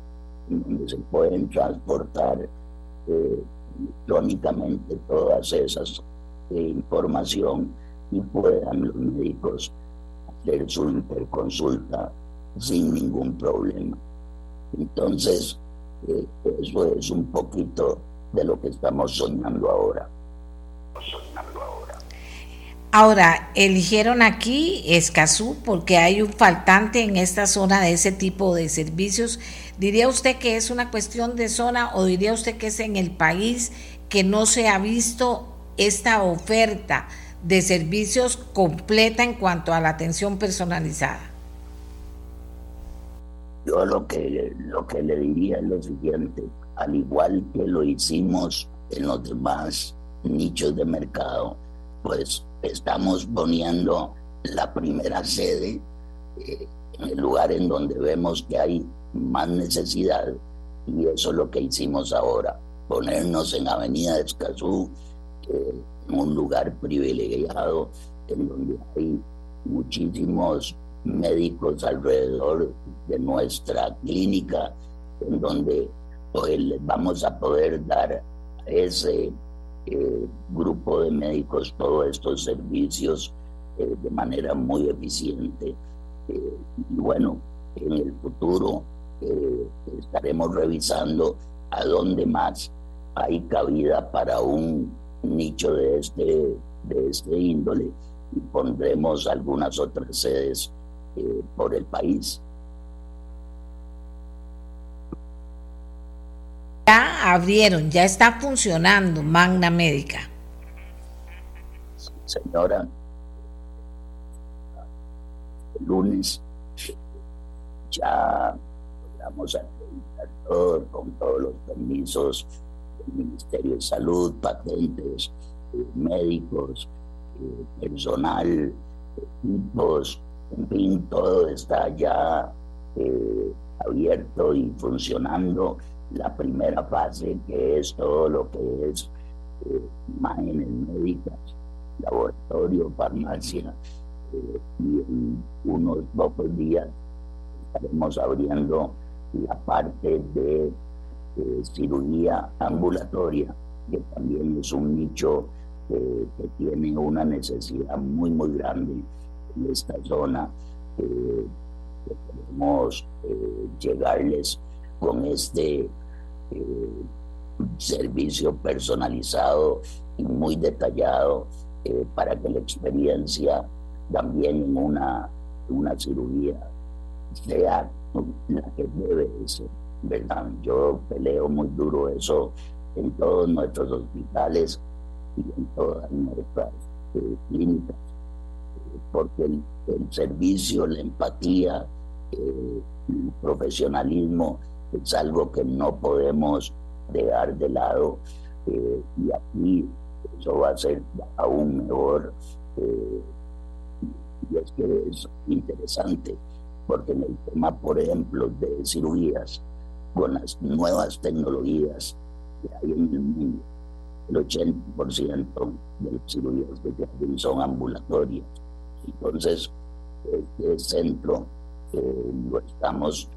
en donde se pueden transportar eh, electrónicamente todas esas eh, información y puedan los médicos hacer su interconsulta sin ningún problema. Entonces, eh, eso es un poquito de lo que estamos soñando ahora. Soñando ahora. Ahora, eligieron aquí Escazú porque hay un faltante en esta zona de ese tipo de servicios. ¿Diría usted que es una cuestión de zona o diría usted que es en el país que no se ha visto esta oferta de servicios completa en cuanto a la atención personalizada? Yo lo que, lo que le diría es lo siguiente, al igual que lo hicimos en los demás nichos de mercado, pues estamos poniendo la primera sede eh, en el lugar en donde vemos que hay más necesidad y eso es lo que hicimos ahora, ponernos en Avenida Escazú, en un lugar privilegiado en donde hay muchísimos médicos alrededor de nuestra clínica, en donde pues, vamos a poder dar ese eh, grupo de médicos todos estos servicios eh, de manera muy eficiente. Eh, y bueno, en el futuro estaremos revisando a dónde más hay cabida para un nicho de este, de este índole y pondremos algunas otras sedes por el país. Ya abrieron, ya está funcionando Magna Médica. Señora, el lunes ya vamos a todo con todos los permisos del Ministerio de Salud, patentes, eh, médicos, eh, personal, equipos, en fin, todo está ya eh, abierto y funcionando. La primera fase, que es todo lo que es imágenes médicas, laboratorio, farmacia, y en unos pocos días estaremos abriendo la parte de eh, cirugía ambulatoria, que también es un nicho que tiene una necesidad muy, muy grande en esta zona. que queremos llegarles con este servicio personalizado y muy detallado para que la experiencia también en una, una cirugía sea la que debe ser, ¿verdad? Yo peleo muy duro eso en todos nuestros hospitales y en todas nuestras eh, clínicas, eh, porque el, servicio, la empatía, eh, el profesionalismo es algo que no podemos dejar de lado y aquí eso va a ser aún mejor. y es que es interesante porque en el tema, por ejemplo, de cirugías, con las nuevas tecnologías que hay en el mundo, el 80% de las cirugías que se son ambulatorias. Entonces, este centro eh, lo estamos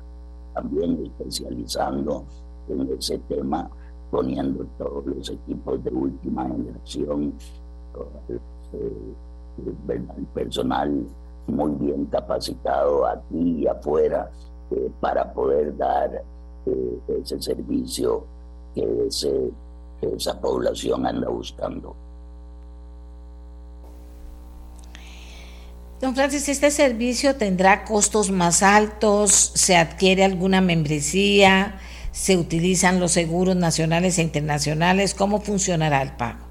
también especializando en ese tema, poniendo todos los equipos de última generación, eh, el personal muy bien capacitado aquí y afuera eh, para poder dar eh, ese servicio que, esa población anda buscando. Don Francis, ¿este servicio tendrá costos más altos? ¿Se adquiere alguna membresía? ¿Se utilizan los seguros nacionales e internacionales? ¿Cómo funcionará el pago?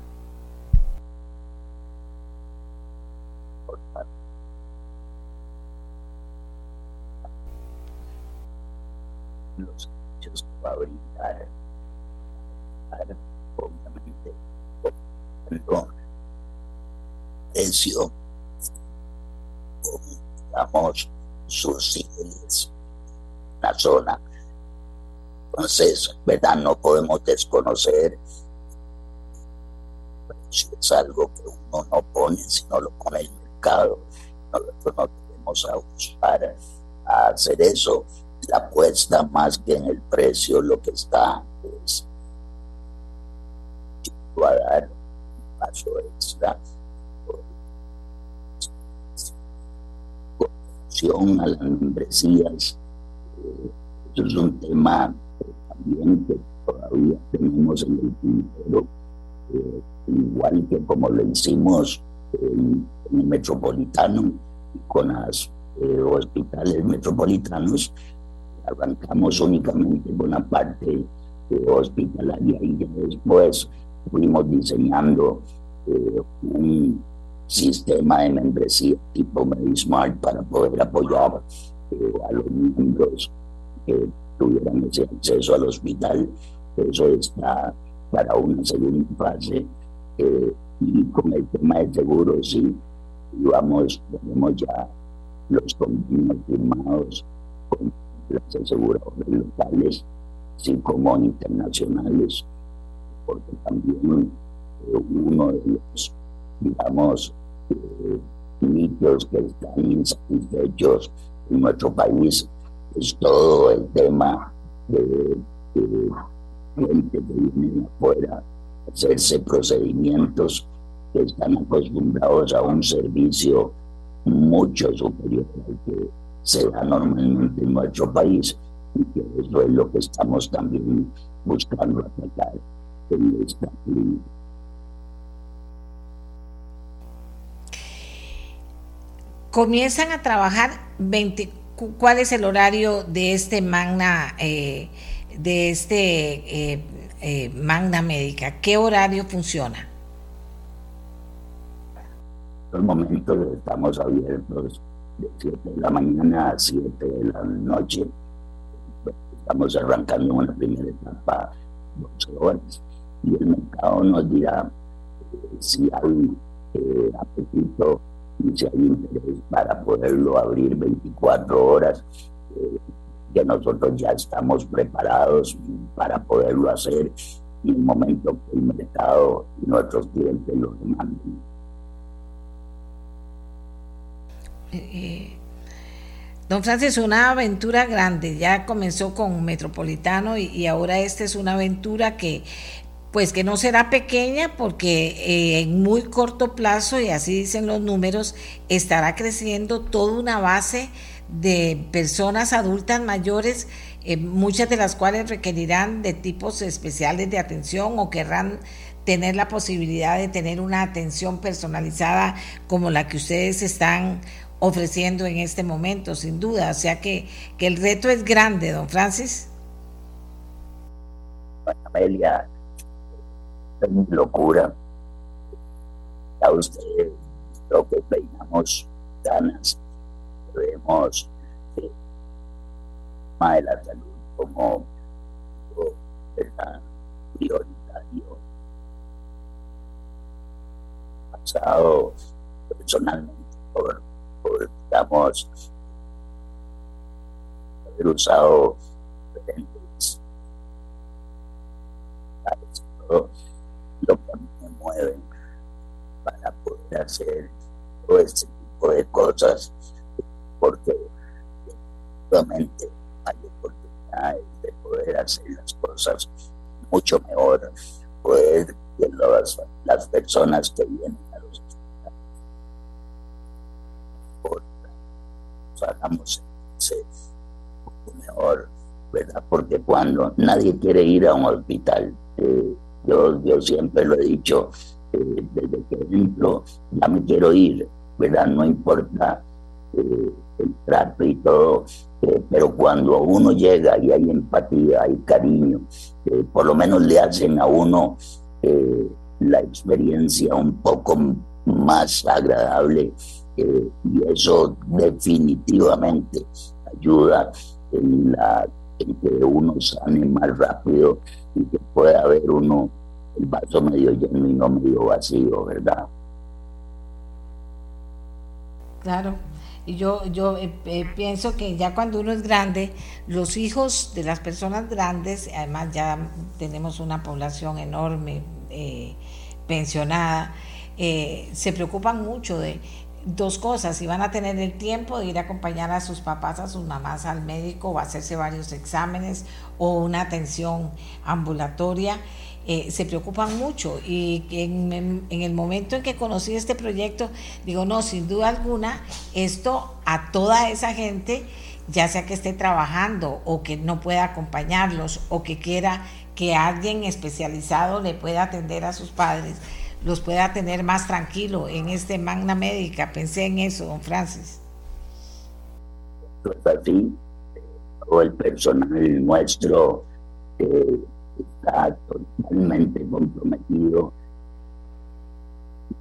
Precio digamos, sus niveles la zona. Entonces, ¿verdad? No podemos desconocer es algo que uno no pone, sino lo pone el mercado. Nosotros no tenemos a buscar a hacer eso. La apuesta más que en el precio, lo que está es va a dar un paso extra a las membresías. Eh, es un tema también que todavía tenemos en el tintero, eh, igual que como lo hicimos en, el metropolitano con los eh, hospitales metropolitanos, arrancamos únicamente con la parte hospitalaria y después fuimos diseñando un sistema de membresía tipo MediSmart para poder apoyar eh, a los miembros que tuvieran ese acceso al hospital. Eso está para una segunda fase. Eh, y con el tema de seguros, sí, vamos, tenemos ya los convenios firmados con las aseguradoras locales, así como internacionales, porque también eh, uno de los, digamos, mitos que están insatisfechos en nuestro país es todo el tema de, gente que de afuera hacerse procedimientos que están acostumbrados a un servicio mucho superior al que se da normalmente en nuestro país y que eso es lo que estamos también buscando atacar en esta clínica. comienzan a trabajar 20, ¿cuál es el horario de este magna, eh, de este eh, eh, magna médica? ¿Qué horario funciona? En el momento estamos abiertos de 7 de la mañana a 7 de la noche. Estamos arrancando una primera etapa 12 horas y el mercado nos dirá si hay apetito si hay interés para poderlo abrir 24 horas, eh, que nosotros ya estamos preparados para poderlo hacer en el momento que el mercado y nuestros clientes lo demanden. Eh, don Francis, una aventura grande, ya comenzó con Metropolitano y, ahora esta es una aventura que pues que no será pequeña porque eh, en muy corto plazo, y así dicen los números, estará creciendo toda una base de personas adultas mayores eh, muchas de las cuales requerirán de tipos especiales de atención o querrán tener la posibilidad de tener una atención personalizada como la que ustedes están ofreciendo en este momento, sin duda. O sea que, que el reto es grande, don Francis. Amelia, es mi locura. A usted lo que peinamos ganas, vemos eh, de la salud como prioritario. Pasado personalmente por digamos, haber usado lo que a mí me mueve para poder hacer todo este tipo de cosas, porque realmente hay oportunidades de poder hacer las cosas mucho mejor, poder que las, las personas que vienen hagamos mejor, ¿verdad? Porque cuando nadie quiere ir a un hospital, eh, yo, yo siempre lo he dicho, eh, desde que ejemplo ya me quiero ir, ¿verdad? No importa eh, el trato y todo, pero cuando uno llega y hay empatía, hay cariño, por lo menos le hacen a uno la experiencia un poco más agradable y eso definitivamente ayuda en, que uno sane más rápido y que pueda ver uno el vaso medio lleno y no medio vacío, ¿verdad? Claro. Y yo, yo eh, eh, pienso que ya cuando uno es grande, los hijos de las personas grandes, además ya tenemos una población enorme, eh, pensionada, se preocupan mucho de dos cosas, si van a tener el tiempo de ir a acompañar a sus papás, a sus mamás al médico o hacerse varios exámenes o una atención ambulatoria, eh, se preocupan mucho. Y en, en, el momento en que conocí este proyecto, digo, no, sin duda alguna, esto a toda esa gente, ya sea que esté trabajando o que no pueda acompañarlos o que quiera que alguien especializado le pueda atender a sus padres, los pueda tener más tranquilo en este magna médica. Pensé en eso, don Francis. Pues así, todo el personal nuestro eh, está totalmente comprometido.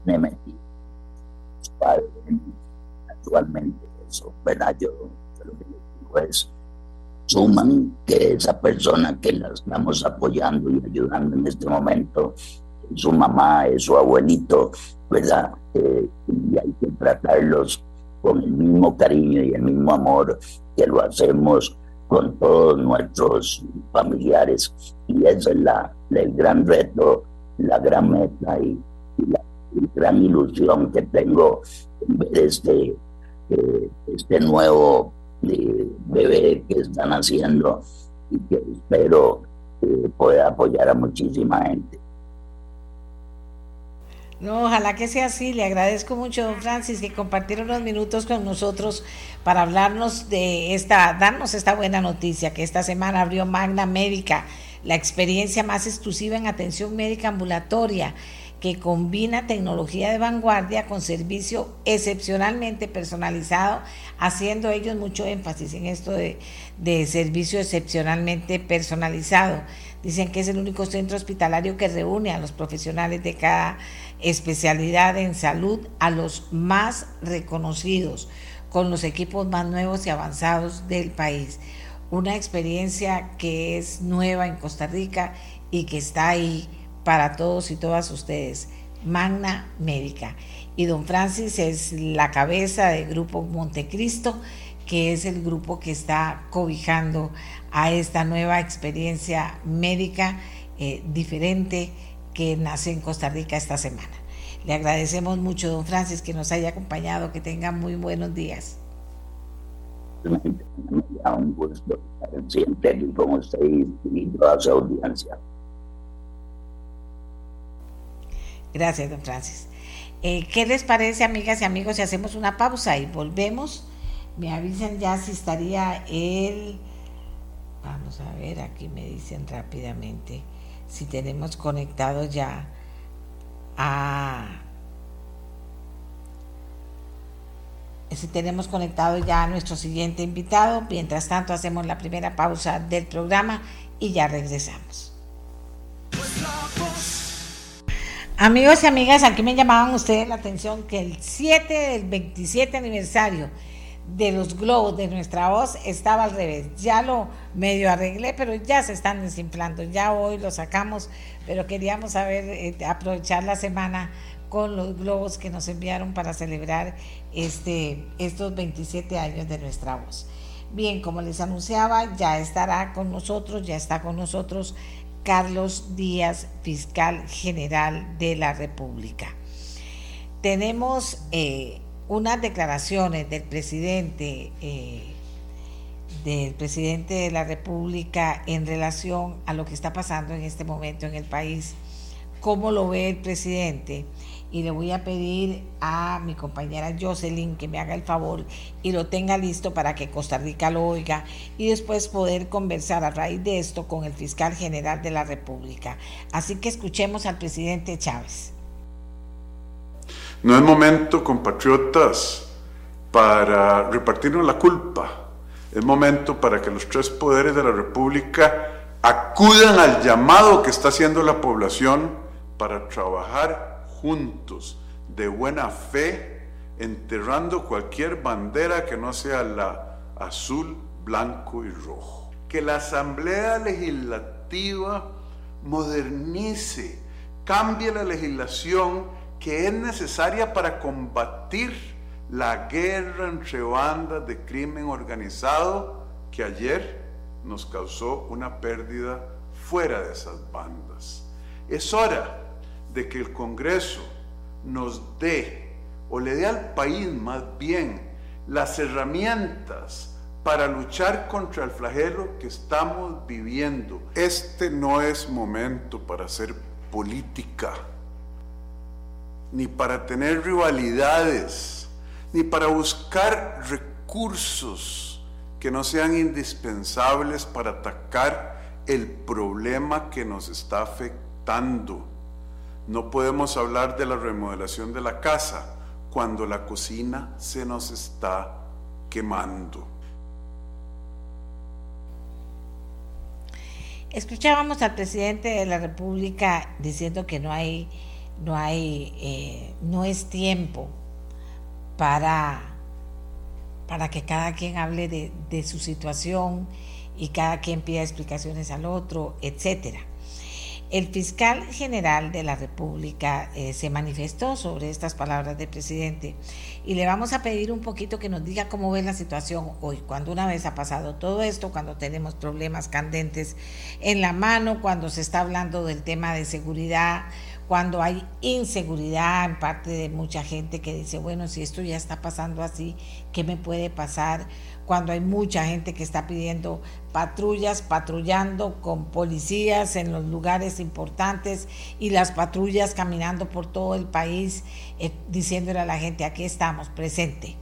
Me metí. actualmente eso, ¿verdad? Yo, lo que digo es, suman que esa persona que la estamos apoyando y ayudando en este momento su mamá, es su abuelito, ¿verdad? Eh, y hay que tratarlos con el mismo cariño y el mismo amor que lo hacemos con todos nuestros familiares. Y esa es la, el gran reto, la gran meta y, la, gran ilusión que tengo en ver este, eh, este nuevo eh, bebé que están haciendo y que espero pueda apoyar a muchísima gente. No, ojalá que sea así. Le agradezco mucho, don Francis, que compartieron unos minutos con nosotros para hablarnos de esta, darnos esta buena noticia, que esta semana abrió Magna Médica, la experiencia más exclusiva en atención médica ambulatoria, que combina tecnología de vanguardia con servicio excepcionalmente personalizado, haciendo ellos mucho énfasis en esto de, de servicio excepcionalmente personalizado. Dicen que es el único centro hospitalario que reúne a los profesionales de cada especialidad en salud a los más reconocidos, con los equipos más nuevos y avanzados del país. Una experiencia que es nueva en Costa Rica y que está ahí para todos y todas ustedes. Magna Médica. Y don Francis es la cabeza del grupo Montecristo, que es el grupo que está cobijando a esta nueva experiencia médica eh, diferente que nace en Costa Rica esta semana. Le agradecemos mucho, don Francis, que nos haya acompañado, que tenga muy buenos días. Gracias, don Francis. Eh, ¿Qué les parece, amigas y amigos, si hacemos una pausa y volvemos? Me avisan ya si estaría el Vamos a ver, aquí me dicen rápidamente si tenemos conectado ya a... Si tenemos conectado ya a nuestro siguiente invitado. Mientras tanto, hacemos la primera pausa del programa y ya regresamos. Amigos y amigas, aquí me llamaban ustedes la atención que el 7 del 27 aniversario de los globos de nuestra voz estaba al revés. Ya lo medio arreglé, pero ya se están desinflando. Ya hoy lo sacamos, pero queríamos saber, eh, aprovechar la semana con los globos que nos enviaron para celebrar este, estos 27 años de nuestra voz. Bien, como les anunciaba, ya estará con nosotros, ya está con nosotros Carlos Díaz, fiscal general de la República. Tenemos eh, unas declaraciones del presidente, eh, del presidente de la República en relación a lo que está pasando en este momento en el país, cómo lo ve el presidente. Y le voy a pedir a mi compañera Jocelyn que me haga el favor y lo tenga listo para que Costa Rica lo oiga y después poder conversar a raíz de esto con el fiscal general de la República. Así que escuchemos al presidente Chávez. No es momento, compatriotas, para repartirnos la culpa. Es momento para que los tres poderes de la República acudan al llamado que está haciendo la población para trabajar juntos, de buena fe, enterrando cualquier bandera que no sea la azul, blanco y rojo. Que la Asamblea Legislativa modernice, cambie la legislación que es necesaria para combatir la guerra entre bandas de crimen organizado que ayer nos causó una pérdida fuera de esas bandas. Es hora de que el Congreso nos dé, o le dé al país más bien, las herramientas para luchar contra el flagelo que estamos viviendo. Este no es momento para hacer política ni para tener rivalidades, ni para buscar recursos que no sean indispensables para atacar el problema que nos está afectando. No podemos hablar de la remodelación de la casa cuando la cocina se nos está quemando. Escuchábamos al presidente de la República diciendo que no hay no hay, eh, no es tiempo para, para que cada quien hable de, de, su situación y cada quien pida explicaciones al otro, etcétera. El fiscal general de la República eh, se manifestó sobre estas palabras del presidente y le vamos a pedir un poquito que nos diga cómo ve la situación hoy, cuando una vez ha pasado todo esto, cuando tenemos problemas candentes en la mano, cuando se está hablando del tema de seguridad, cuando hay inseguridad en parte de mucha gente que dice, bueno, si esto ya está pasando así, ¿qué me puede pasar? Cuando hay mucha gente que está pidiendo patrullas, patrullando con policías en los lugares importantes y las patrullas caminando por todo el país eh, diciéndole a la gente, aquí estamos, presente.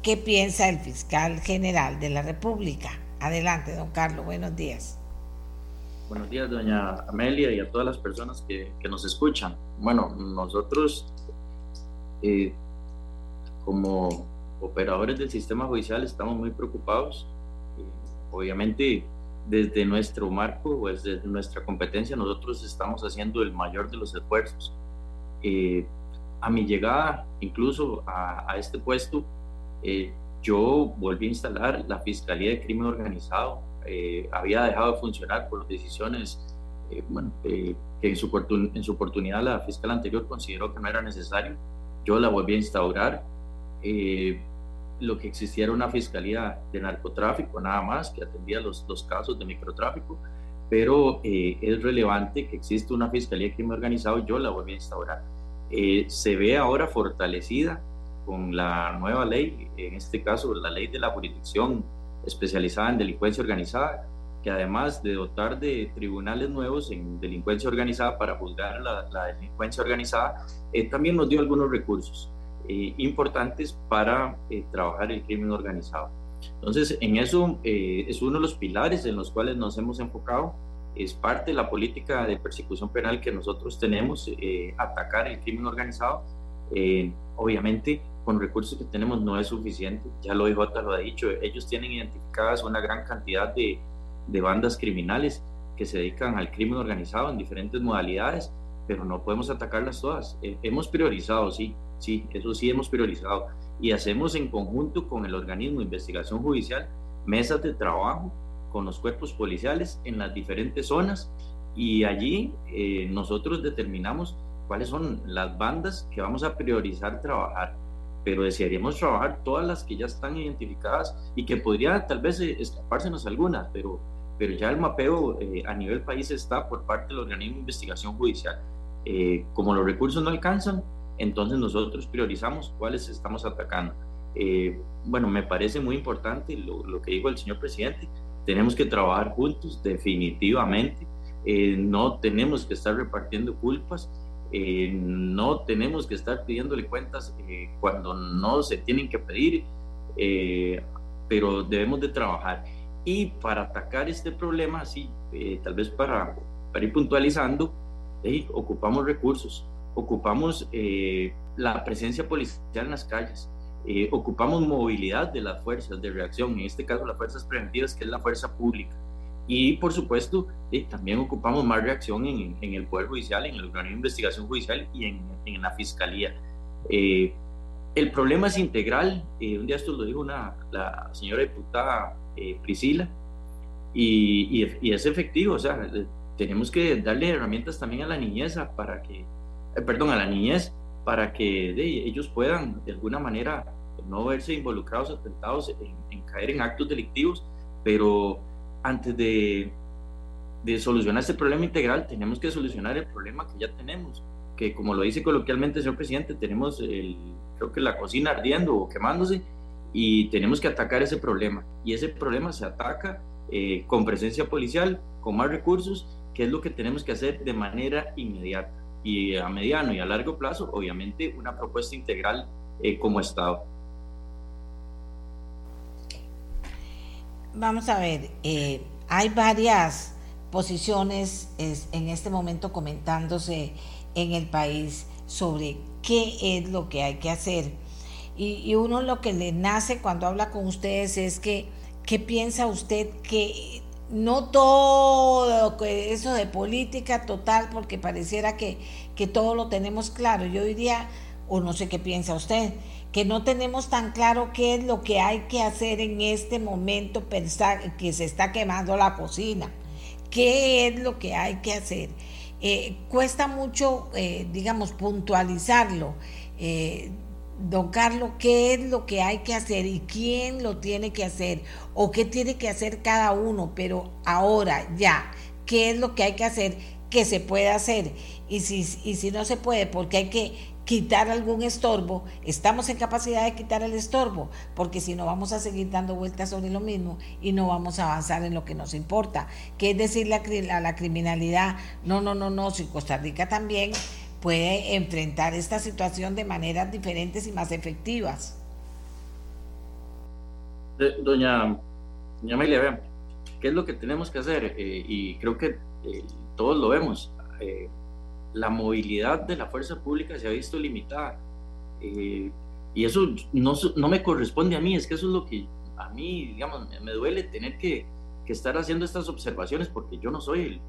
¿Qué piensa el fiscal general de la República? Adelante, don Carlos, buenos días. Buenos días, doña Amelia, y a todas las personas que, que nos escuchan. Bueno, nosotros, eh, como operadores del sistema judicial, estamos muy preocupados. Eh, obviamente, desde nuestro marco, pues desde nuestra competencia, nosotros estamos haciendo el mayor de los esfuerzos. Eh, a mi llegada, incluso a, a este puesto, yo volví a instalar la Fiscalía de Crimen Organizado eh, había dejado de funcionar por decisiones eh, eh, que en su, en su, oportunidad la fiscal anterior consideró que no era necesario. Yo la volví a instaurar. lo que existía era una fiscalía de narcotráfico, nada más, que atendía los, los casos de microtráfico, pero es relevante que existe una fiscalía de crimen organizado, yo la volví a instaurar. se ve ahora fortalecida con la nueva ley, en este caso la ley de la jurisdicción especializada en delincuencia organizada, que además de dotar de tribunales nuevos en delincuencia organizada para juzgar la, delincuencia organizada, eh, también nos dio algunos recursos eh, importantes para eh, trabajar el crimen organizado. Entonces, en eso eh, es uno de los pilares en los cuales nos hemos enfocado. Es parte de la política de persecución penal que nosotros tenemos, eh, atacar el crimen organizado. Eh, obviamente, con recursos que tenemos no es suficiente. Ya lo dijo lo ha dicho. Ellos tienen identificadas una gran cantidad de, de bandas criminales que se dedican al crimen organizado en diferentes modalidades, pero no podemos atacarlas todas. hemos priorizado, sí, sí, eso sí hemos priorizado y hacemos en conjunto con el organismo de investigación judicial mesas de trabajo con los cuerpos policiales en las diferentes zonas y allí eh, nosotros determinamos cuáles son las bandas que vamos a priorizar trabajar, pero desearíamos trabajar todas las que ya están identificadas y que podría tal vez eh, escapársenos algunas, pero, pero ya el mapeo eh, a nivel país está por parte del organismo de investigación judicial. como los recursos no alcanzan, entonces nosotros priorizamos cuáles estamos atacando. Eh, bueno, me parece muy importante lo, que dijo el señor presidente, tenemos que trabajar juntos definitivamente, eh, no tenemos que estar repartiendo culpas, eh, no tenemos que estar pidiéndole cuentas cuando no se tienen que pedir, pero debemos de trabajar. Y para atacar este problema, sí, tal vez para, para ir puntualizando, ocupamos recursos, ocupamos eh, la presencia policial en las calles, eh, ocupamos movilidad de las fuerzas de reacción, en este caso las fuerzas preventivas, que es la fuerza pública. Y por supuesto, eh, también ocupamos más reacción en, el Poder Judicial, en el organismo de investigación judicial y en, en la Fiscalía. el problema es integral, un día esto lo dijo una, la señora diputada Priscila, y, y, y, es efectivo, o sea, tenemos que darle herramientas también a la niñeza para que eh, perdón, a la niñez, para que ellos puedan de alguna manera no verse involucrados, atentados en, caer en actos delictivos, pero antes de, de solucionar este problema integral, tenemos que solucionar el problema que ya tenemos, que como lo dice coloquialmente el señor presidente, tenemos el, creo que la cocina ardiendo o quemándose y tenemos que atacar ese problema. Y ese problema se ataca eh, con presencia policial, con más recursos, que es lo que tenemos que hacer de manera inmediata y a mediano y a largo plazo, obviamente, una propuesta integral eh, como Estado. Vamos a ver, eh, hay varias posiciones en este momento comentándose en el país sobre qué es lo que hay que hacer. Y, y uno lo que le nace cuando habla con ustedes es que, ¿qué piensa usted que no todo eso de política total, porque pareciera que, que todo lo tenemos claro. Yo diría, o no sé qué piensa usted, que no tenemos tan claro qué es lo que hay que hacer en este momento pensar que se está quemando la cocina. ¿Qué es lo que hay que hacer? Eh, cuesta mucho, eh, digamos, puntualizarlo. Eh, don Carlos, ¿qué es lo que hay que hacer y quién lo tiene que hacer o qué tiene que hacer cada uno? Pero ahora ya, ¿qué es lo que hay que hacer que se puede hacer? Y si, y si no se puede, porque hay que quitar algún estorbo, estamos en capacidad de quitar el estorbo, porque si no vamos a seguir dando vueltas sobre lo mismo y no vamos a avanzar en lo que nos importa, que es decirle a la criminalidad, no, no, no, no, si Costa Rica también puede enfrentar esta situación de maneras diferentes y más efectivas. Doña, doña Amelia, ¿qué es lo que tenemos que hacer? Eh, y creo que eh, todos lo vemos. Eh, la movilidad de la fuerza pública se ha visto limitada. y eso no, no, me corresponde a mí, es que eso es lo que a mí, digamos, me, duele tener que, que, estar haciendo estas observaciones porque yo no soy el,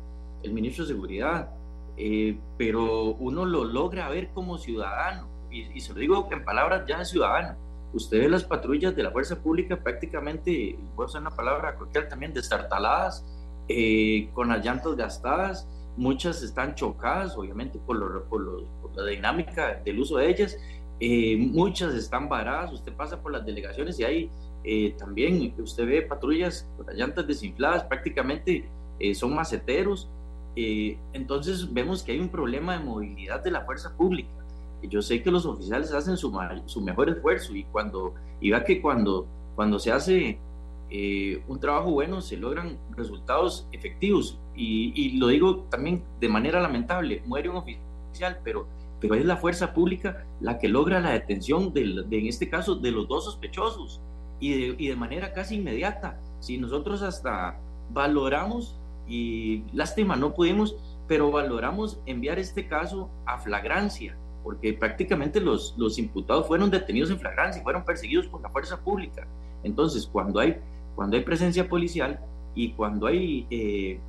el ministro de Seguridad eh, pero uno lo logra ver como ciudadano, y, se lo digo en palabras ya de ciudadano. Usted ve las patrullas de la fuerza pública prácticamente, voy a usar una palabra coloquial también, destartaladas, eh, con las llantas gastadas, muchas están chocadas, obviamente, por, lo, por, la dinámica del uso de ellas, eh, muchas están varadas, usted pasa por las delegaciones y ahí también usted ve patrullas con las llantas desinfladas, prácticamente son maceteros, eh, entonces vemos que hay un problema de movilidad de la fuerza pública. Yo sé que los oficiales hacen su, su mejor esfuerzo y cuando y que cuando, cuando se hace eh, un trabajo bueno se logran resultados efectivos y, y, lo digo también de manera lamentable, muere un oficial, pero, pero es la fuerza pública la que logra la detención de, en este caso de los dos sospechosos. y de, y de manera casi inmediata. Si nosotros hasta valoramos, y lástima, no pudimos, pero valoramos enviar este caso a flagrancia, porque prácticamente los, los imputados fueron detenidos en flagrancia, fueron perseguidos por la fuerza pública. Entonces, cuando hay, cuando hay presencia policial y cuando hay eh,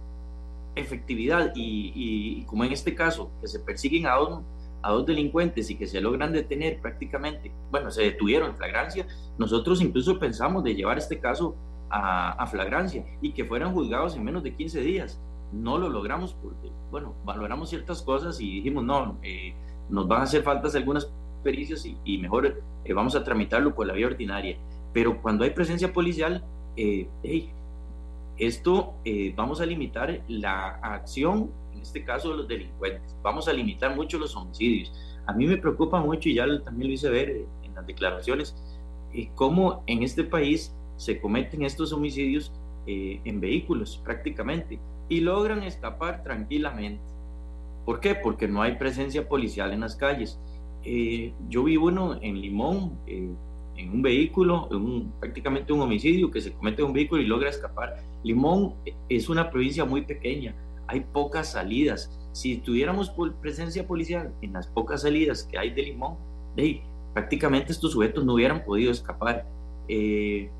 efectividad y, como en este caso, que se persiguen a dos, a dos delincuentes y que se logran detener prácticamente, bueno, se detuvieron en flagrancia, nosotros incluso pensamos de llevar este caso a, a flagrancia y que fueran juzgados en menos de 15 días. No lo logramos porque, bueno, valoramos ciertas cosas y dijimos, no, eh, nos van a hacer faltas algunas pericias y, mejor eh, vamos a tramitarlo por la vía ordinaria. Pero cuando hay presencia policial, eh, esto eh, vamos a limitar la acción, en este caso de los delincuentes, vamos a limitar mucho los homicidios. A mí me preocupa mucho, y ya también lo hice ver en las declaraciones, cómo en este país se cometen estos homicidios en vehículos prácticamente y logran escapar tranquilamente. ¿Por qué? Porque no hay presencia policial en las calles. Eh, yo vi uno en Limón, eh, en un vehículo, prácticamente un homicidio que se comete en un vehículo y logra escapar. Limón es una provincia muy pequeña, hay pocas salidas. Si tuviéramos presencia policial en las pocas salidas que hay de Limón, prácticamente estos sujetos no hubieran podido escapar. Eh,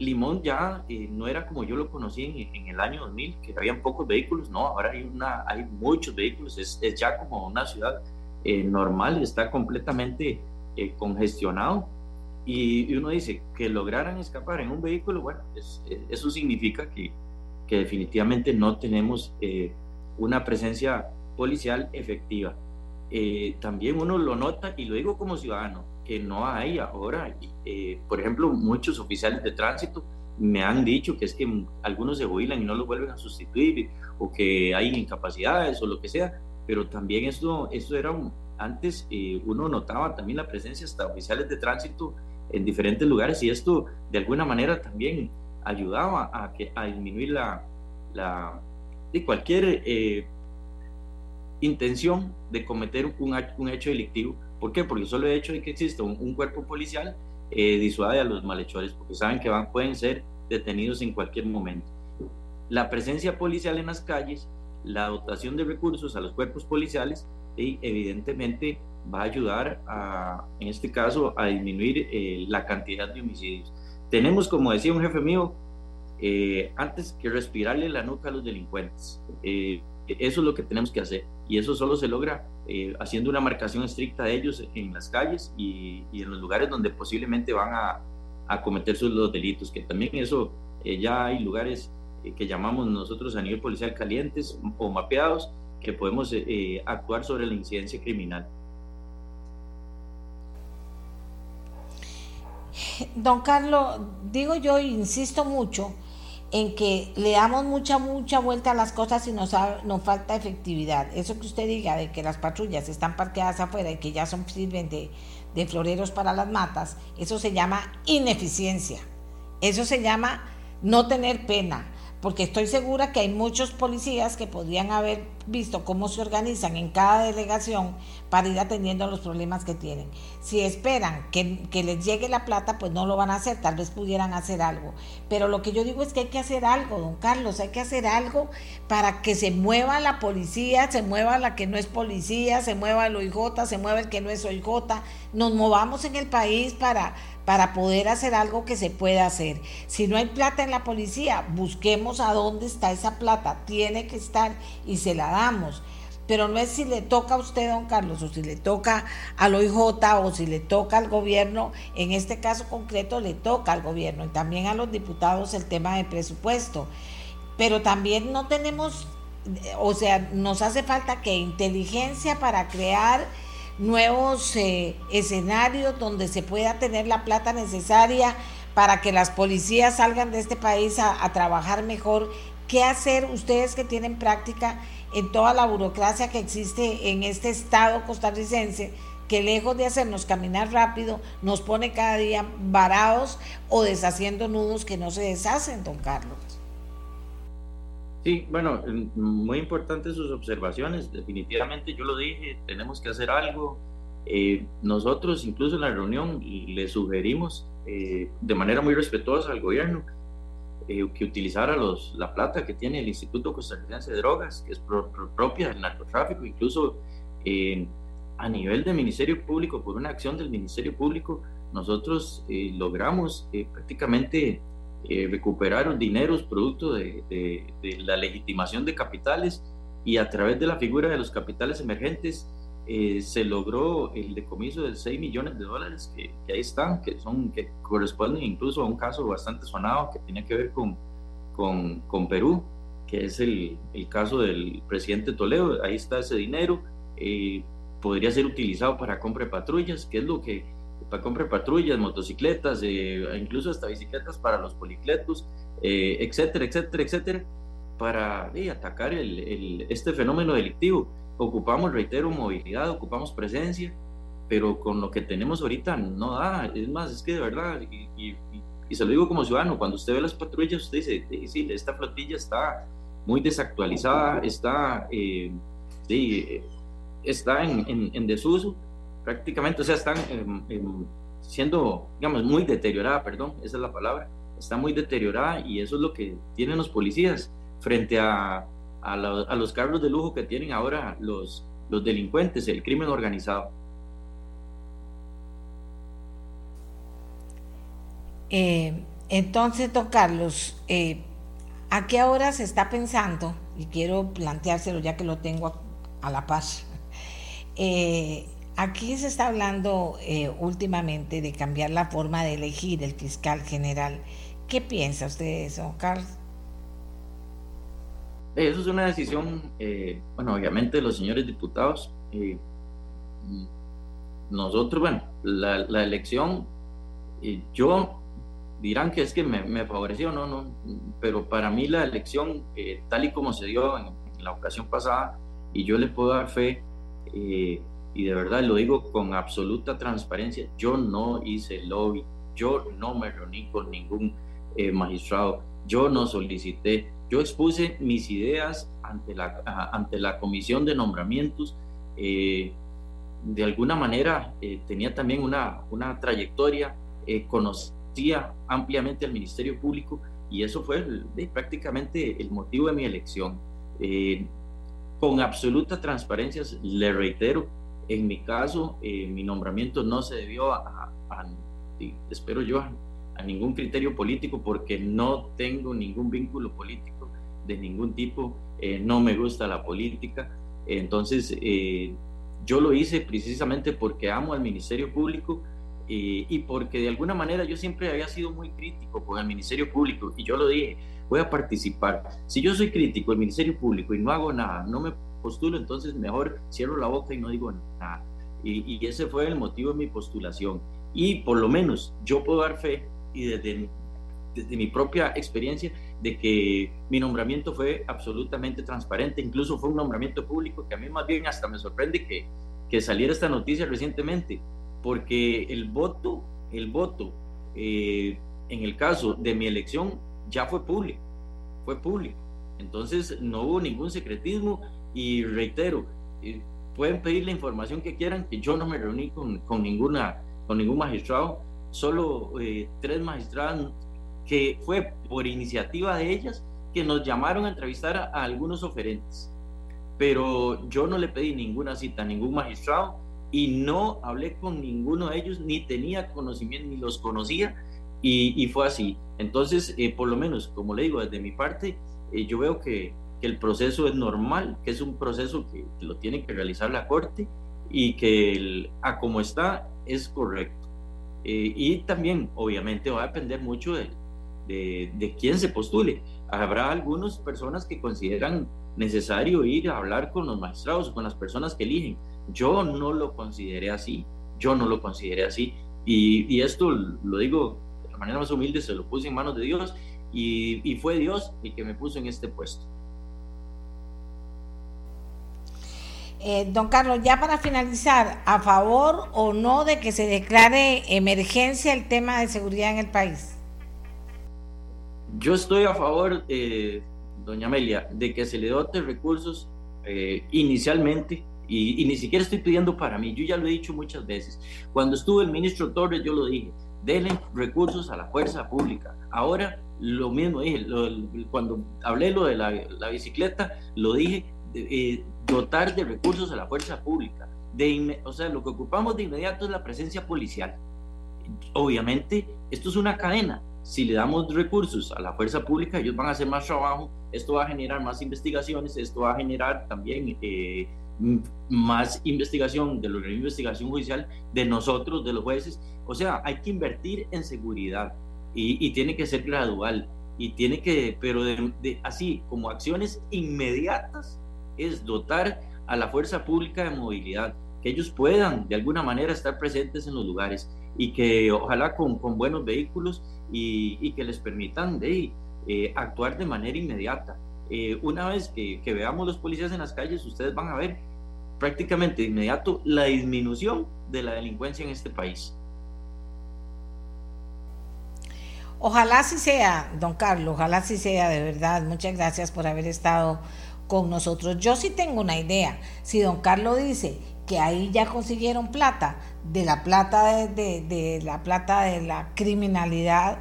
Limón ya eh, no era como yo lo conocí en, el año 2000, que habían pocos vehículos, no, ahora hay, una, hay muchos vehículos, es, ya como una ciudad eh, normal, está completamente eh, congestionado. Y, uno dice que lograran escapar en un vehículo, bueno, eso significa que, que, definitivamente no tenemos una presencia policial efectiva. también uno lo nota, y lo digo como ciudadano, que no hay ahora. Eh, por ejemplo, muchos oficiales de tránsito me han dicho que es que algunos se jubilan y no los vuelven a sustituir o que hay incapacidades o lo que sea, pero también esto, esto era antes eh, uno notaba también la presencia hasta oficiales de tránsito en diferentes lugares y esto de alguna manera también ayudaba a, que, a disminuir la, la de cualquier eh, intención de cometer un, un hecho delictivo ¿Por qué? Porque solo el hecho de que exista un, cuerpo policial eh, disuade a los malhechores, porque saben que van, pueden ser detenidos en cualquier momento. La presencia policial en las calles, la dotación de recursos a los cuerpos policiales, y evidentemente va a ayudar a, en este caso, a disminuir eh, la cantidad de homicidios. Tenemos, como decía un jefe mío, eh, antes que respirarle la nuca a los delincuentes. Eh, eso es lo que tenemos que hacer y eso solo se logra eh, haciendo una marcación estricta de ellos en las calles y, en los lugares donde posiblemente van a, a cometer sus los delitos, que también eso eh, ya hay lugares eh, que llamamos nosotros a nivel policial calientes o mapeados que podemos actuar sobre la incidencia criminal. Don Carlos, digo yo, insisto mucho, en que le damos mucha, mucha vuelta a las cosas y nos, falta efectividad. Eso que usted diga de que las patrullas están parqueadas afuera y que ya son sirven de floreros para las matas, eso se llama ineficiencia. Eso se llama no tener pena porque estoy segura que hay muchos policías que podrían haber visto cómo se organizan en cada delegación para ir atendiendo los problemas que tienen. Si esperan que, les llegue la plata, pues no lo van a hacer, tal vez pudieran hacer algo. Pero lo que yo digo es que hay que hacer algo, don Carlos, hay que hacer algo para que se mueva la policía, se mueva la que no es policía, se mueva el OIJ, se mueva el que no es OIJ, nos movamos en el país para para poder hacer algo que se pueda hacer. Si no hay plata en la policía, busquemos a dónde está esa plata. Tiene que estar y se la damos. Pero no es si le toca a usted, don Carlos, o si le toca al OIJ o si le toca al gobierno. En este caso concreto le toca al gobierno y también a los diputados el tema de presupuesto. Pero también no tenemos, o sea, nos hace falta que inteligencia para crear nuevos eh, escenarios donde se pueda tener la plata necesaria para que las policías salgan de este país a, trabajar mejor. ¿Qué hacer ustedes que tienen práctica en toda la burocracia que existe en este estado costarricense? que lejos de hacernos caminar rápido, nos pone cada día varados o deshaciendo nudos que no se deshacen, don Carlos. Sí, bueno, muy importantes sus observaciones. Definitivamente yo lo dije, tenemos que hacer algo. Eh, nosotros incluso en la reunión le sugerimos de manera muy respetuosa al gobierno que utilizara los, la plata que tiene el Instituto Costarricense de Drogas, que es propia del narcotráfico, incluso a nivel del Ministerio Público, por una acción del Ministerio Público, nosotros eh, logramos eh, prácticamente eh, recuperar dineros producto de, de, la legitimación de capitales y a través de la figura de los capitales emergentes se logró el decomiso de 6 millones de dólares que, que, ahí están, que, son, que corresponden incluso a un caso bastante sonado que tiene que ver con, con, con Perú, que es el, el, caso del presidente Toledo. Ahí está ese dinero. podría ser utilizado para compra de patrullas, que es lo que para comprar patrullas, motocicletas, eh, incluso hasta bicicletas para los policletos, eh, etcétera, etcétera, etcétera, para atacar el, este fenómeno delictivo. Ocupamos, reitero, movilidad, ocupamos presencia, pero con lo que tenemos ahorita no da. Es más, es que de verdad, y, se lo digo como ciudadano, cuando usted ve las patrullas, usted dice, sí, esta flotilla está muy desactualizada, está, eh, está en, en desuso prácticamente, o sea, están siendo, digamos, muy deteriorada, perdón, esa es la palabra, está muy deteriorada y eso es lo que tienen los policías frente a, a, los carros de lujo que tienen ahora los, los delincuentes, el crimen organizado. Eh, entonces, don Carlos, eh, ¿a qué hora se está pensando? Y quiero planteárselo ya que lo tengo a, la paz. Eh, Aquí se está hablando eh, últimamente de cambiar la forma de elegir el fiscal general. ¿Qué piensa usted de eso, Carlos? Eso es una decisión, eh, bueno, obviamente de los señores diputados. Eh, nosotros, bueno, la, elección, yo dirán que es que me, favoreció, no, no, pero para mí la elección, tal y como se dio en, la ocasión pasada, y yo le puedo dar fe, y de verdad lo digo con absoluta transparencia, yo no hice lobby, yo no me reuní con ningún eh, magistrado, yo no solicité, yo expuse mis ideas ante la, ante la comisión de nombramientos. Eh, de alguna manera eh, tenía también una, una trayectoria, conocía ampliamente al Ministerio Público y eso fue prácticamente el motivo de mi elección. con absoluta transparencia, le reitero, en mi caso, eh, mi nombramiento no se debió a, espero yo, a, ningún criterio político porque no tengo ningún vínculo político de ningún tipo, eh, no me gusta la política. Entonces, eh, yo lo hice precisamente porque amo al Ministerio Público y porque de alguna manera yo siempre había sido muy crítico con el Ministerio Público y yo lo dije, voy a participar. Si yo soy crítico del Ministerio Público y no hago nada, no me postulo, entonces mejor cierro la boca y no digo nada. Y, ese fue el motivo de mi postulación. Y por lo menos yo puedo dar fe y desde, desde mi propia experiencia de que mi nombramiento fue absolutamente transparente, incluso fue un nombramiento público que a mí más bien hasta me sorprende que, que saliera esta noticia recientemente, porque el voto, el voto eh, en el caso de mi elección ya fue público, fue público. Entonces no hubo ningún secretismo y reitero, eh, pueden pedir la información que quieran, que yo no me reuní con, con ninguna, con ningún magistrado, solo eh, tres magistradas que fue por iniciativa de ellas que nos llamaron a entrevistar a, algunos oferentes. Pero yo no le pedí ninguna cita a ningún magistrado y no hablé con ninguno de ellos, ni tenía conocimiento, ni los conocía, y, fue así. Entonces, eh, por lo menos, como le digo, desde mi parte, yo veo que, que el proceso es normal, que es un proceso que, lo tiene que realizar la Corte y que a como está es correcto. Eh, y también, obviamente, va a depender mucho de, de, quién se postule. Habrá algunas personas que consideran necesario ir a hablar con los magistrados con las personas que eligen. Yo no lo consideré así, yo no lo consideré así. Y, y esto lo digo de la manera más humilde, se lo puse en manos de Dios y, y fue Dios el que me puso en este puesto. Eh, don Carlos, ya para finalizar, ¿a favor o no de que se declare emergencia el tema de seguridad en el país? Yo estoy a favor, eh, doña Amelia, de que se le dote recursos eh, inicialmente y, ni siquiera estoy pidiendo para mí, yo ya lo he dicho muchas veces. Cuando estuvo el ministro Torres, yo lo dije, denle recursos a la fuerza pública. Ahora, lo mismo dije, cuando hablé lo de la, bicicleta, lo dije, eh, dotar de recursos a la fuerza pública. De, o sea, lo que ocupamos de inmediato es la presencia policial. Obviamente, esto es una cadena. Si le damos recursos a la fuerza pública, ellos van a hacer más trabajo, esto va a generar más investigaciones, esto va a generar también eh, más investigación de la investigación judicial de nosotros, de los jueces. O sea, hay que invertir en seguridad y, tiene que ser gradual y tiene que, pero de, así como acciones inmediatas, es dotar a la fuerza pública de movilidad, que ellos puedan de alguna manera estar presentes en los lugares y que ojalá con, con buenos vehículos y, y, que les permitan de, eh, actuar de manera inmediata. Eh, una vez que, que, veamos los policías en las calles, ustedes van a ver prácticamente de inmediato la disminución de la delincuencia en este país. Ojalá así sea, don Carlos, ojalá así sea de verdad. Muchas gracias por haber estado con nosotros. Yo sí tengo una idea. Si don Carlos dice que ahí ya consiguieron plata, de la plata de, de, la plata de la criminalidad,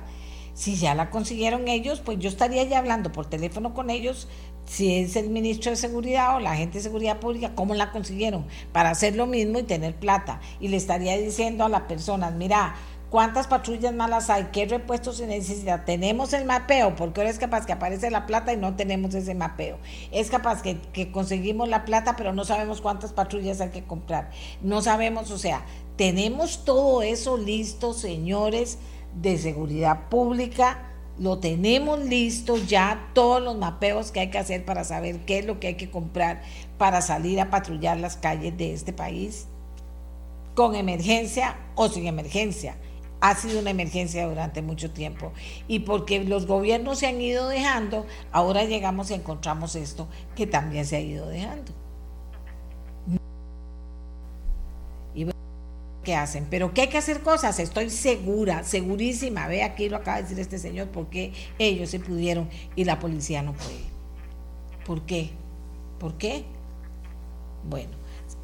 si ya la consiguieron ellos, pues yo estaría ya hablando por teléfono con ellos si es el ministro de Seguridad o la gente de Seguridad Pública, cómo la consiguieron para hacer lo mismo y tener plata. Y le estaría diciendo a las personas, mira, ¿cuántas patrullas malas hay? ¿Qué repuestos se necesita? Tenemos el mapeo, porque ahora es capaz que aparece la plata y no tenemos ese mapeo. Es capaz que, que conseguimos la plata, pero no sabemos cuántas patrullas hay que comprar. No sabemos, o sea, tenemos todo eso listo, señores de seguridad pública lo tenemos listo ya, todos los mapeos que hay que hacer para saber qué es lo que hay que comprar para salir a patrullar las calles de este país, con emergencia o sin emergencia. Ha sido una emergencia durante mucho tiempo. Y porque los gobiernos se han ido dejando, ahora llegamos y encontramos esto que también se ha ido dejando. hacen, pero que hay que hacer cosas, estoy segura, segurísima, ve aquí lo acaba de decir este señor, porque ellos se pudieron y la policía no puede. ¿Por qué? ¿Por qué? Bueno,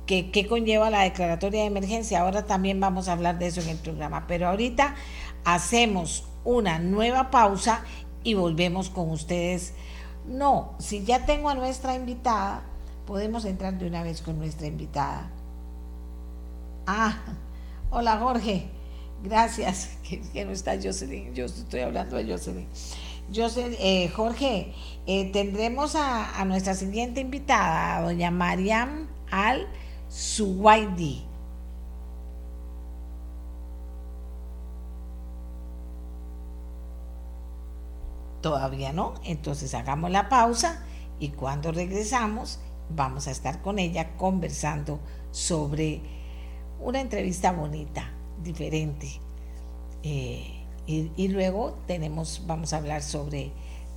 ¿qué, ¿qué conlleva la declaratoria de emergencia? Ahora también vamos a hablar de eso en el programa, pero ahorita hacemos una nueva pausa y volvemos con ustedes. No, si ya tengo a nuestra invitada, podemos entrar de una vez con nuestra invitada. Ah, Hola Jorge, gracias. Que, no está Jocelyn, yo estoy hablando de Jocelyn. Jocelyn eh, Jorge, eh, tendremos a, nuestra siguiente invitada, a doña Mariam Al Suwaidi. Todavía no, entonces hagamos la pausa y cuando regresamos vamos a estar con ella conversando sobre una entrevista bonita, diferente. Eh, y, luego tenemos, vamos a hablar sobre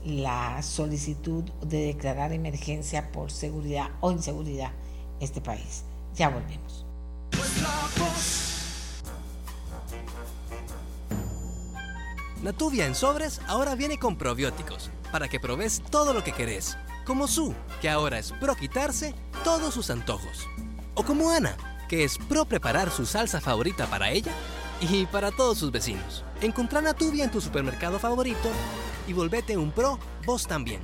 la solicitud de declarar emergencia por seguridad o inseguridad en este país. Ya volvemos. Natuvia en sobres ahora viene con probióticos para que probes todo lo que querés. Como Su, que ahora es pro quitarse todos sus antojos. O como Ana, que es pro preparar su salsa favorita para ella y para todos sus vecinos. Encontrá Natubia en tu supermercado favorito y volvete un pro vos también.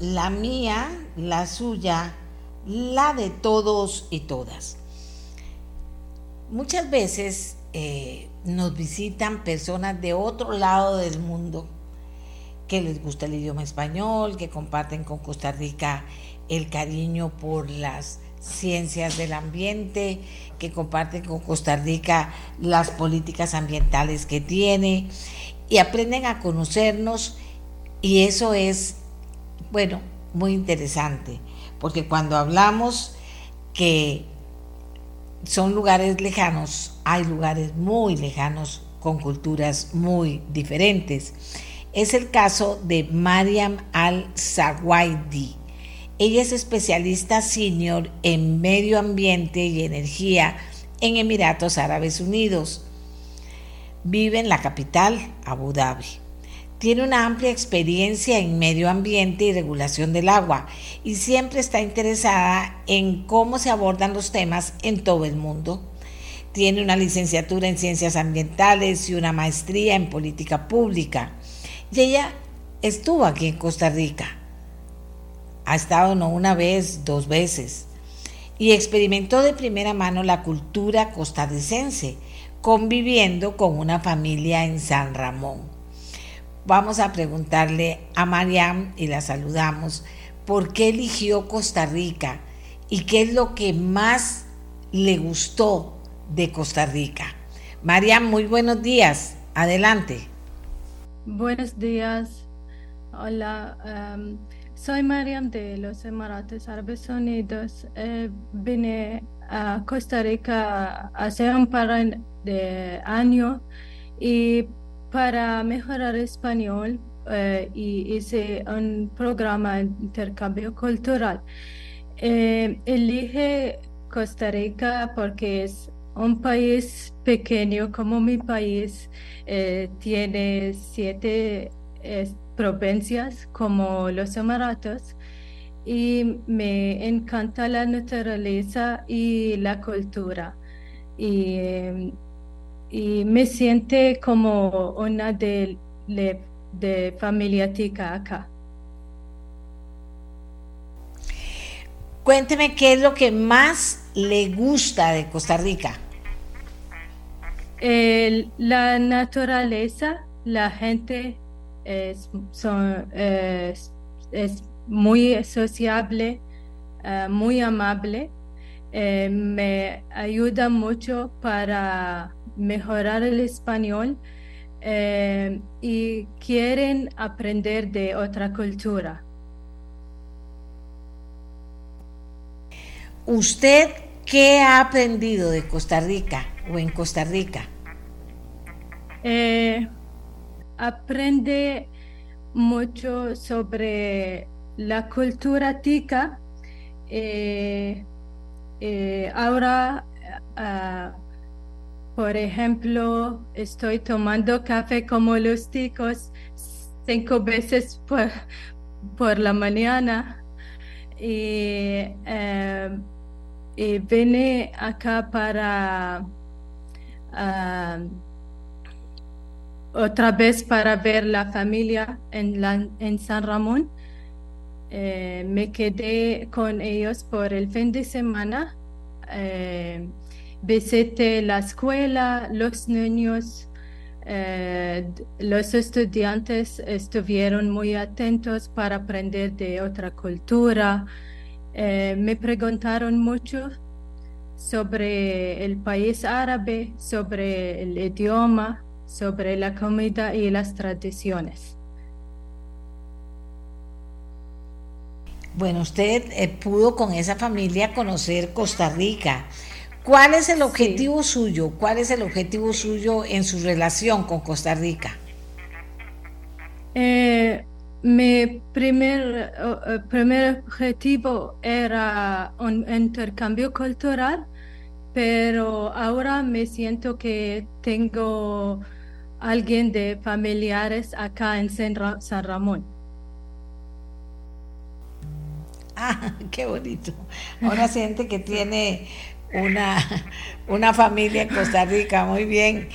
La mía, la suya, la de todos y todas. Muchas veces eh, nos visitan personas de otro lado del mundo que les gusta el idioma español, que comparten con Costa Rica el cariño por las ciencias del ambiente, que comparte con Costa Rica las políticas ambientales que tiene y aprenden a conocernos y eso es, bueno, muy interesante, porque cuando hablamos que son lugares lejanos, hay lugares muy lejanos con culturas muy diferentes. Es el caso de Mariam al-Zawaidi ella es especialista senior en medio ambiente y energía en Emiratos Árabes Unidos. Vive en la capital, Abu Dhabi. Tiene una amplia experiencia en medio ambiente y regulación del agua y siempre está interesada en cómo se abordan los temas en todo el mundo. tiene una licenciatura en ciencias ambientales y una maestría en política pública. Y ella estuvo aquí en Costa Rica. Ha estado no una vez, dos veces. Y experimentó de primera mano la cultura costarricense, conviviendo con una familia en San Ramón. Vamos a preguntarle a Mariam, y la saludamos, por qué eligió Costa Rica y qué es lo que más le gustó de Costa Rica. Mariam, muy buenos días. Adelante. Buenos días. Hola. Um, soy Mariam de los Emiratos Árabes Unidos. Eh, vine a Costa Rica hace un par de años y para mejorar español eh, y hice un programa de intercambio cultural. Eh, elige Costa Rica porque es un país pequeño como mi país, eh, tiene siete provincias como los Emiratos y me encanta la naturaleza y la cultura. Y, y me siente como una de, de familia tica acá. Cuénteme qué es lo que más le gusta de Costa Rica. la naturaleza, la gente es, muy sociable, eh, muy amable. Eh, me ayuda mucho para mejorar el español eh, y quieren aprender de otra cultura. ¿Usted qué ha aprendido de Costa Rica o en Costa Rica? Eh, aprende mucho sobre la cultura tica. Eh, ahora, ah, por ejemplo, estoy tomando café como los ticos cinco veces por, por la mañana. Y eh, vine acá para ah, otra vez para ver la familia en, en San Ramón. Eh, me quedé con ellos por el fin de semana. Eh, visité la escuela, los niños, los estudiantes estuvieron muy atentos para aprender de otra cultura. Eh, me preguntaron mucho sobre el país árabe, sobre el idioma, sobre la comida y las tradiciones. Bueno, usted eh, pudo con esa familia conocer Costa Rica. ¿Cuál es el objetivo suyo? ¿Cuál es el objetivo suyo en su relación con Costa Rica? Eh, mi primer, uh, primer objetivo era un intercambio cultural, pero ahora me siento que tengo alguien de familiares acá en San Ramón. Ah, qué bonito. Ahora siente que tiene una, una familia en Costa Rica, muy bien,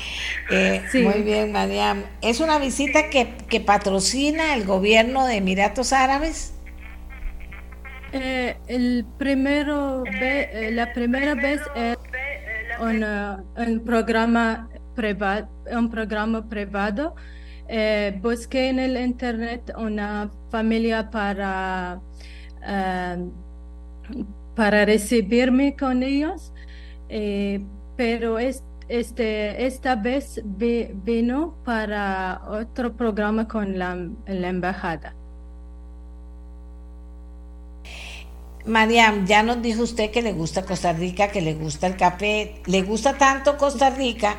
eh, muy bien, Mariam. ¿Es una visita que, que, patrocina el gobierno de Emiratos Árabes? Eh, el primero eh, la primera vez es un, programa privado, un programa privado. busqué en el internet una familia para para recibirme con ellos, eh, pero este, esta vez vino para otro programa con la, embajada. Mariam, ya nos dijo usted que le gusta Costa Rica, que le gusta el café, le gusta tanto Costa Rica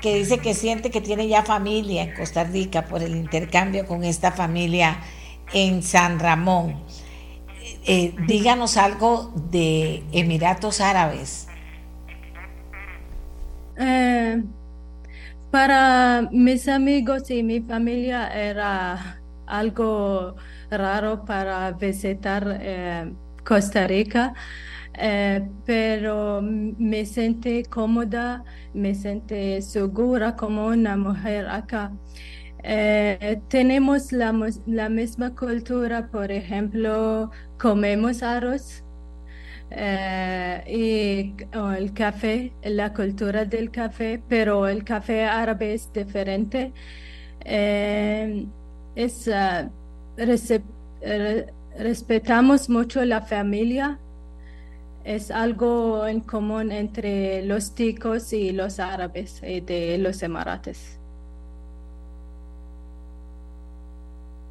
que dice que siente que tiene ya familia en Costa Rica por el intercambio con esta familia en San Ramón. Eh, díganos algo de Emiratos Árabes. Eh, para mis amigos y mi familia era algo raro para visitar eh, Costa Rica. eh, pero me sentí cómoda, me sentí segura como una mujer acá. Eh, tenemos la, la, misma cultura, por ejemplo, comemos arroz eh, y el café, la cultura del café, pero el café árabe es diferente. Eh, uh, respetamos mucho la familia. Es algo en común entre los ticos y los árabes de los emirates.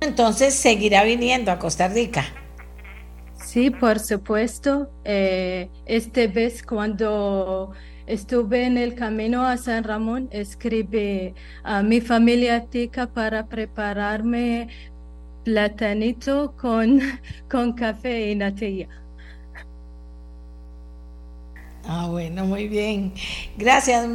Entonces seguirá viniendo a Costa Rica. Sí, por supuesto. Eh, este vez cuando estuve en el camino a San Ramón, escribí a mi familia tica para prepararme platanito con, con café y natilla. Ah, bueno, muy bien. Gracias,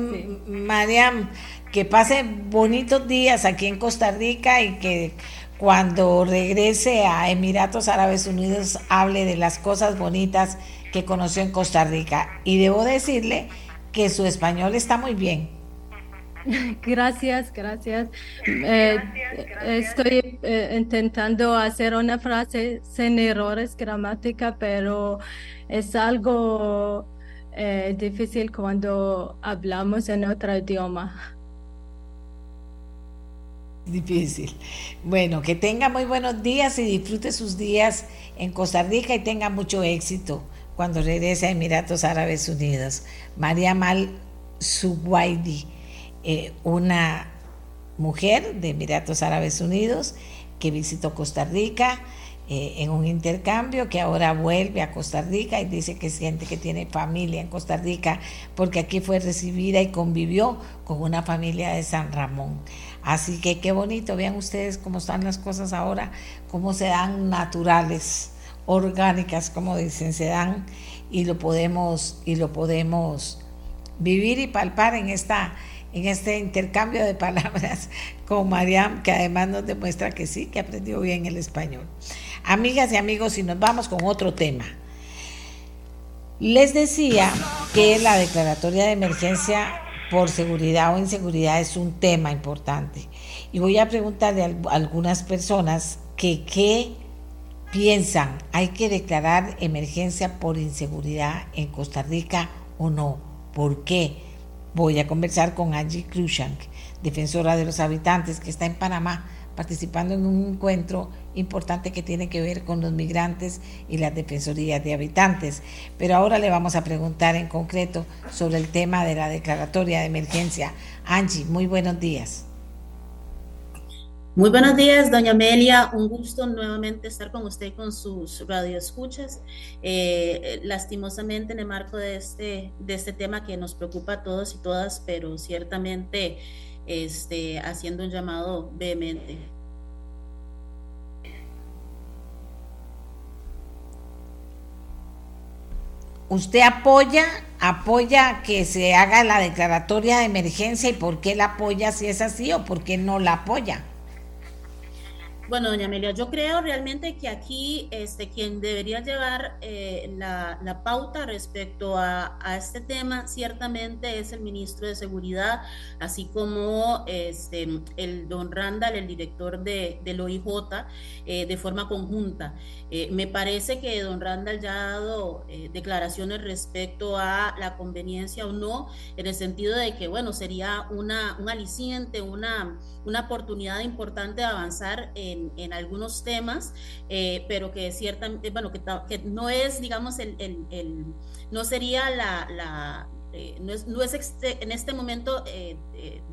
Mariam. Que pase bonitos días aquí en Costa Rica y que cuando regrese a Emiratos Árabes Unidos hable de las cosas bonitas que conoció en Costa Rica. Y debo decirle que su español está muy bien. Gracias, gracias. Eh, estoy eh, intentando hacer una frase sin errores gramática, pero es algo eh, difícil cuando hablamos en otro idioma. Difícil. Bueno, que tenga muy buenos días y disfrute sus días en Costa Rica y tenga mucho éxito cuando regrese a Emiratos Árabes Unidos. María Mal Suwaidi, eh, una mujer de Emiratos Árabes Unidos que visitó Costa Rica eh, en un intercambio, que ahora vuelve a Costa Rica y dice que siente que tiene familia en Costa Rica porque aquí fue recibida y convivió con una familia de San Ramón. Así que qué bonito, vean ustedes cómo están las cosas ahora, cómo se dan naturales, orgánicas, como dicen, se dan y lo podemos y lo podemos vivir y palpar en esta en este intercambio de palabras con Mariam, que además nos demuestra que sí, que aprendió bien el español. Amigas y amigos, y nos vamos con otro tema. Les decía que la declaratoria de emergencia por seguridad o inseguridad es un tema importante. Y voy a preguntarle a algunas personas que qué piensan, ¿hay que declarar emergencia por inseguridad en Costa Rica o no? ¿Por qué? Voy a conversar con Angie Krushank, defensora de los habitantes que está en Panamá participando en un encuentro importante que tiene que ver con los migrantes y las defensorías de habitantes. Pero ahora le vamos a preguntar en concreto sobre el tema de la declaratoria de emergencia. Angie, muy buenos días. Muy buenos días, doña Amelia. Un gusto nuevamente estar con usted con sus radioescuchas. Eh, lastimosamente en el marco de este, de este tema que nos preocupa a todos y todas, pero ciertamente este, haciendo un llamado vehemente. ¿Usted apoya, apoya que se haga la declaratoria de emergencia y por qué la apoya si es así o por qué no la apoya? Bueno, doña Amelia, yo creo realmente que aquí este, quien debería llevar eh, la, pauta respecto a, este tema ciertamente es el ministro de Seguridad, así como este, el don Randall, el director de, del OIJ, eh, de forma conjunta. Eh, me parece que don Randall ya ha dado declaraciones respecto a la conveniencia o no, en el sentido de que, bueno, sería una, un aliciente, una, una oportunidad importante de avanzar en en, algunos temas, eh, pero que ciertamente, bueno, que, que, no es, digamos, el, el, no sería la, la eh, no es, no es este, en este momento eh,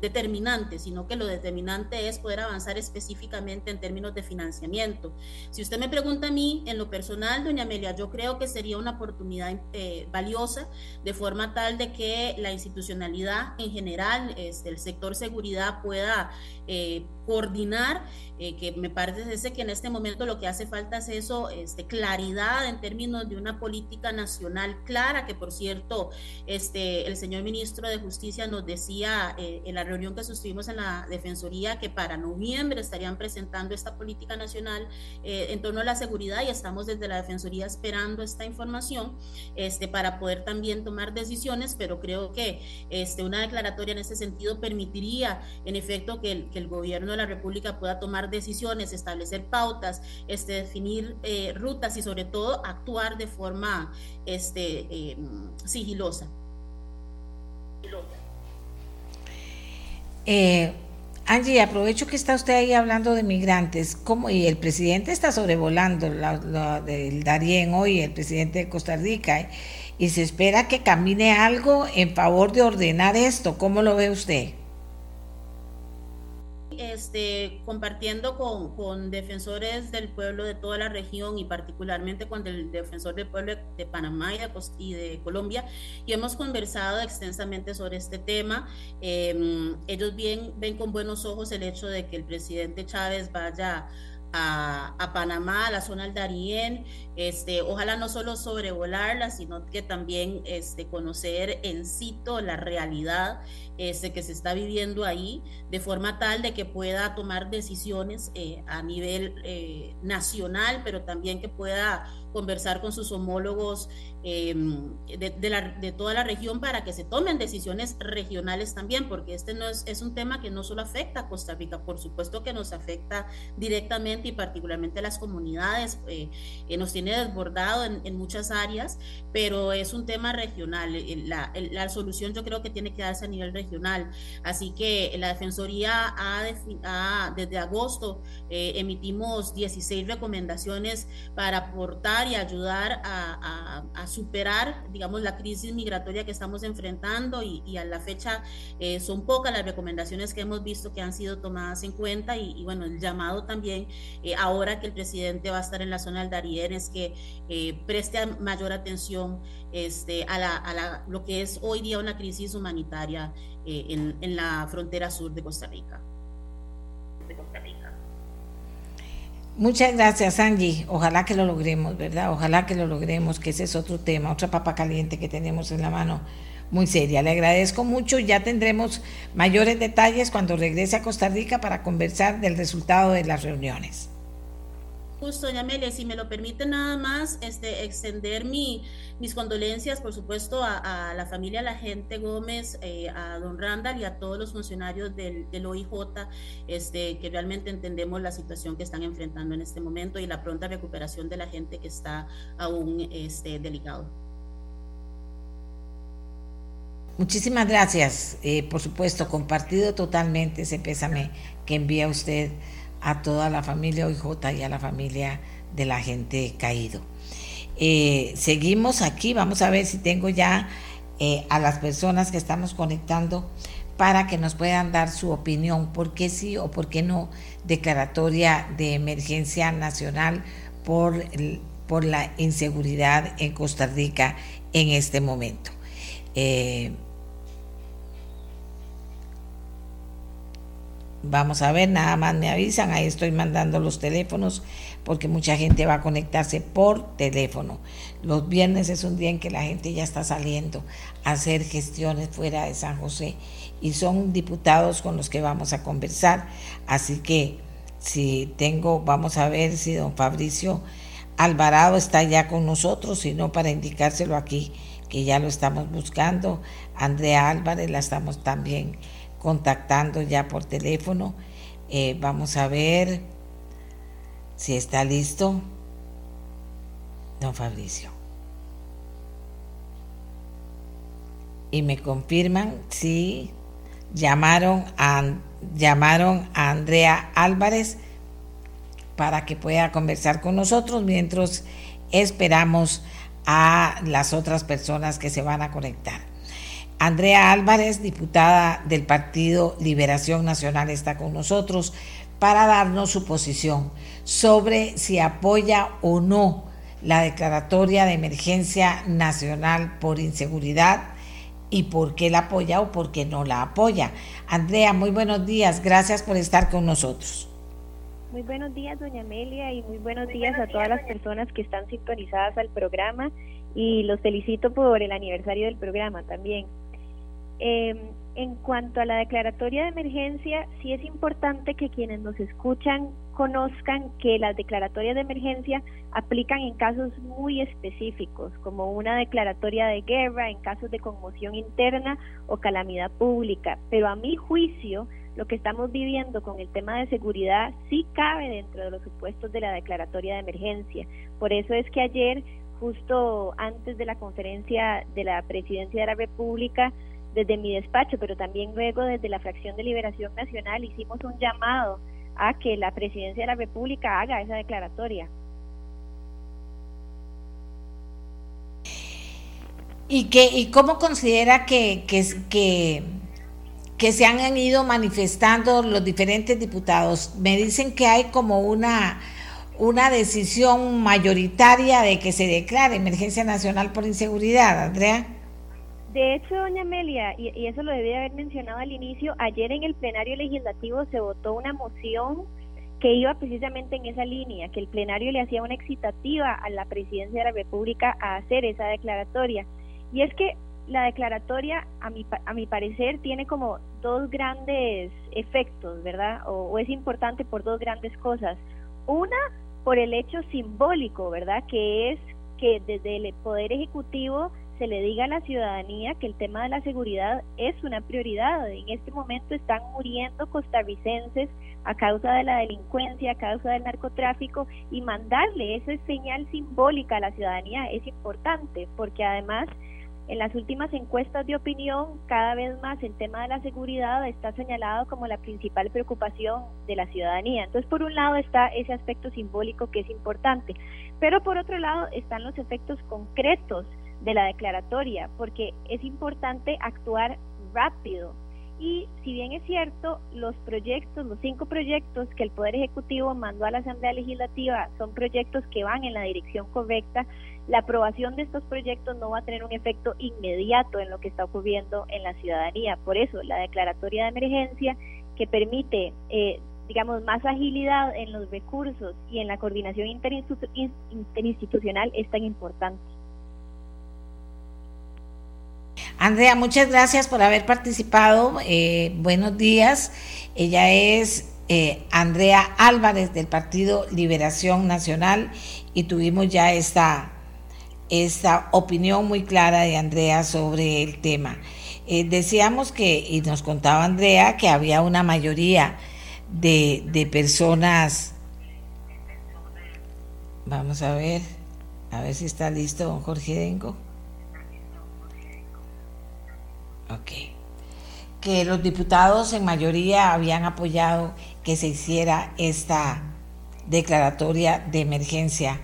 determinante, sino que lo determinante es poder avanzar específicamente en términos de financiamiento. Si usted me pregunta a mí, en lo personal, doña Amelia, yo creo que sería una oportunidad valiosa de forma tal de que la institucionalidad en general, este, el sector seguridad pueda coordinar eh, que me parece que en este momento lo que hace falta es eso, este, claridad en términos de una política nacional clara, que por cierto, este, el señor ministro de Justicia nos decía eh, en la reunión que sostuvimos en la Defensoría que para noviembre estarían presentando esta política nacional eh, en torno a la seguridad y estamos desde la Defensoría esperando esta información este, para poder también tomar decisiones, pero creo que este, una declaratoria en ese sentido permitiría en efecto que que el gobierno de la República pueda tomar decisiones, establecer pautas, este, definir eh, rutas y sobre todo actuar de forma este, eh, sigilosa. Eh, Angie, aprovecho que está usted ahí hablando de migrantes, ¿cómo? y el presidente está sobrevolando la, del Darién hoy, el presidente de Costa Rica, ¿eh? y se espera que camine algo en favor de ordenar esto. ¿Cómo lo ve usted? Este, compartiendo con, defensores del pueblo de toda la región y particularmente con el defensor del pueblo de Panamá y de, Colombia y hemos conversado extensamente sobre este tema. Em, ellos ven con buenos ojos el hecho de que el presidente Chávez vaya a, a, Panamá, a la zona del Darién, este, ojalá no solo sobrevolarla, sino que también este, conocer en sitio la realidad este, que se está viviendo ahí, de forma tal de que pueda tomar decisiones eh, a nivel eh, nacional, pero también que pueda conversar con sus homólogos em, de, la, de, toda la región para que se tomen decisiones regionales también, porque este no es, es, un tema que no solo afecta a Costa Rica, por supuesto que nos afecta directamente y particularmente a las comunidades, eh, nos tiene desbordado en, en, muchas áreas, pero es un tema regional. La, la, solución yo creo que tiene que darse a nivel regional. Así que la Defensoría ha, ha desde agosto eh, emitimos 16 recomendaciones para aportar y ayudar a, superar, digamos, la crisis migratoria que estamos enfrentando y, a la fecha eh, son pocas las recomendaciones que hemos visto que han sido tomadas en cuenta y, bueno, el llamado también eh, ahora que el presidente va a estar en la zona del Darién es que eh, preste mayor atención este, a, la, a lo que es hoy día una crisis humanitaria en, en la frontera sur de Costa Rica. De Costa Rica. Muchas gracias, Angie. Ojalá que lo logremos, ¿verdad? Ojalá que lo logremos, que ese es otro tema, otra papa caliente que tenemos en la mano muy seria. Le agradezco mucho. Ya tendremos mayores detalles cuando regrese a Costa Rica para conversar del resultado de las reuniones. Justo, doña Amelia, si me lo permite nada más, este, extender mi, mis condolencias, por supuesto, a, la familia La Gente Gómez, eh, a don Randall y a todos los funcionarios del, del, OIJ, este, que realmente entendemos la situación que están enfrentando en este momento y la pronta recuperación de la gente que está aún este, delicado. Muchísimas gracias. Eh, por supuesto, compartido totalmente ese pésame que envía usted a toda la familia OIJ y a la familia de la gente caído. Eh, seguimos aquí, vamos a ver si tengo ya eh, a las personas que estamos conectando para que nos puedan dar su opinión, por qué sí o por qué no declaratoria de emergencia nacional por, por la inseguridad en Costa Rica en este momento. Eh, Vamos a ver, nada más me avisan, ahí estoy mandando los teléfonos porque mucha gente va a conectarse por teléfono. Los viernes es un día en que la gente ya está saliendo a hacer gestiones fuera de San José y son diputados con los que vamos a conversar. Así que si tengo, vamos a ver si don Fabricio Alvarado está ya con nosotros, si no para indicárselo aquí, que ya lo estamos buscando. Andrea Álvarez la estamos también contactando ya por teléfono. Eh, vamos a ver si está listo. Don Fabricio. Y me confirman si llamaron a, llamaron a Andrea Álvarez para que pueda conversar con nosotros mientras esperamos a las otras personas que se van a conectar. Andrea Álvarez, diputada del Partido Liberación Nacional, está con nosotros para darnos su posición sobre si apoya o no la declaratoria de emergencia nacional por inseguridad y por qué la apoya o por qué no la apoya. Andrea, muy buenos días, gracias por estar con nosotros. Muy buenos días, doña Amelia, y muy buenos días a todas las personas que están sintonizadas al programa y los felicito por el aniversario del programa también. Eh, en cuanto a la declaratoria de emergencia, sí es importante que quienes nos escuchan conozcan que las declaratorias de emergencia aplican en casos muy específicos, como una declaratoria de guerra, en casos de conmoción interna o calamidad pública. Pero a mi juicio, lo que estamos viviendo con el tema de seguridad sí cabe dentro de los supuestos de la declaratoria de emergencia. Por eso es que ayer, justo antes de la conferencia de la Presidencia de la República, desde mi despacho, pero también luego desde la fracción de Liberación Nacional hicimos un llamado a que la Presidencia de la República haga esa declaratoria. ¿Y, que, y cómo considera que, que, que, que se han ido manifestando los diferentes diputados? Me dicen que hay como una, una decisión mayoritaria de que se declare emergencia nacional por inseguridad, Andrea. De hecho, doña Amelia, y, eso lo debía haber mencionado al inicio, ayer en el plenario legislativo se votó una moción que iba precisamente en esa línea, que el plenario le hacía una excitativa a la presidencia de la República a hacer esa declaratoria. Y es que la declaratoria, a mi, a mi parecer, tiene como dos grandes efectos, ¿verdad? O, o es importante por dos grandes cosas. Una, por el hecho simbólico, ¿verdad? Que es que desde el Poder Ejecutivo se le diga a la ciudadanía que el tema de la seguridad es una prioridad. En este momento están muriendo costarricenses a causa de la delincuencia, a causa del narcotráfico y mandarle esa señal simbólica a la ciudadanía es importante porque además en las últimas encuestas de opinión, cada vez más el tema de la seguridad está señalado como la principal preocupación de la ciudadanía. Entonces, por un lado está ese aspecto simbólico que es importante, pero por otro lado están los efectos concretos de la declaratoria, porque es importante actuar rápido. Y si bien es cierto, los proyectos, los cinco proyectos que el Poder Ejecutivo mandó a la Asamblea Legislativa son proyectos que van en la dirección correcta, la aprobación de estos proyectos no va a tener un efecto inmediato en lo que está ocurriendo en la ciudadanía. Por eso, la declaratoria de emergencia que permite, eh, digamos, más agilidad en los recursos y en la coordinación interinstitucional es tan importante. Andrea, muchas gracias por haber participado. Eh, buenos días. Ella es eh, Andrea Álvarez del Partido Liberación Nacional y tuvimos ya esta, esta opinión muy clara de Andrea sobre el tema. Eh, decíamos que, y nos contaba Andrea, que había una mayoría de, de personas. Vamos a ver, a ver si está listo Jorge Dengo. Ok. Que los diputados en mayoría habían apoyado que se hiciera esta declaratoria de emergencia.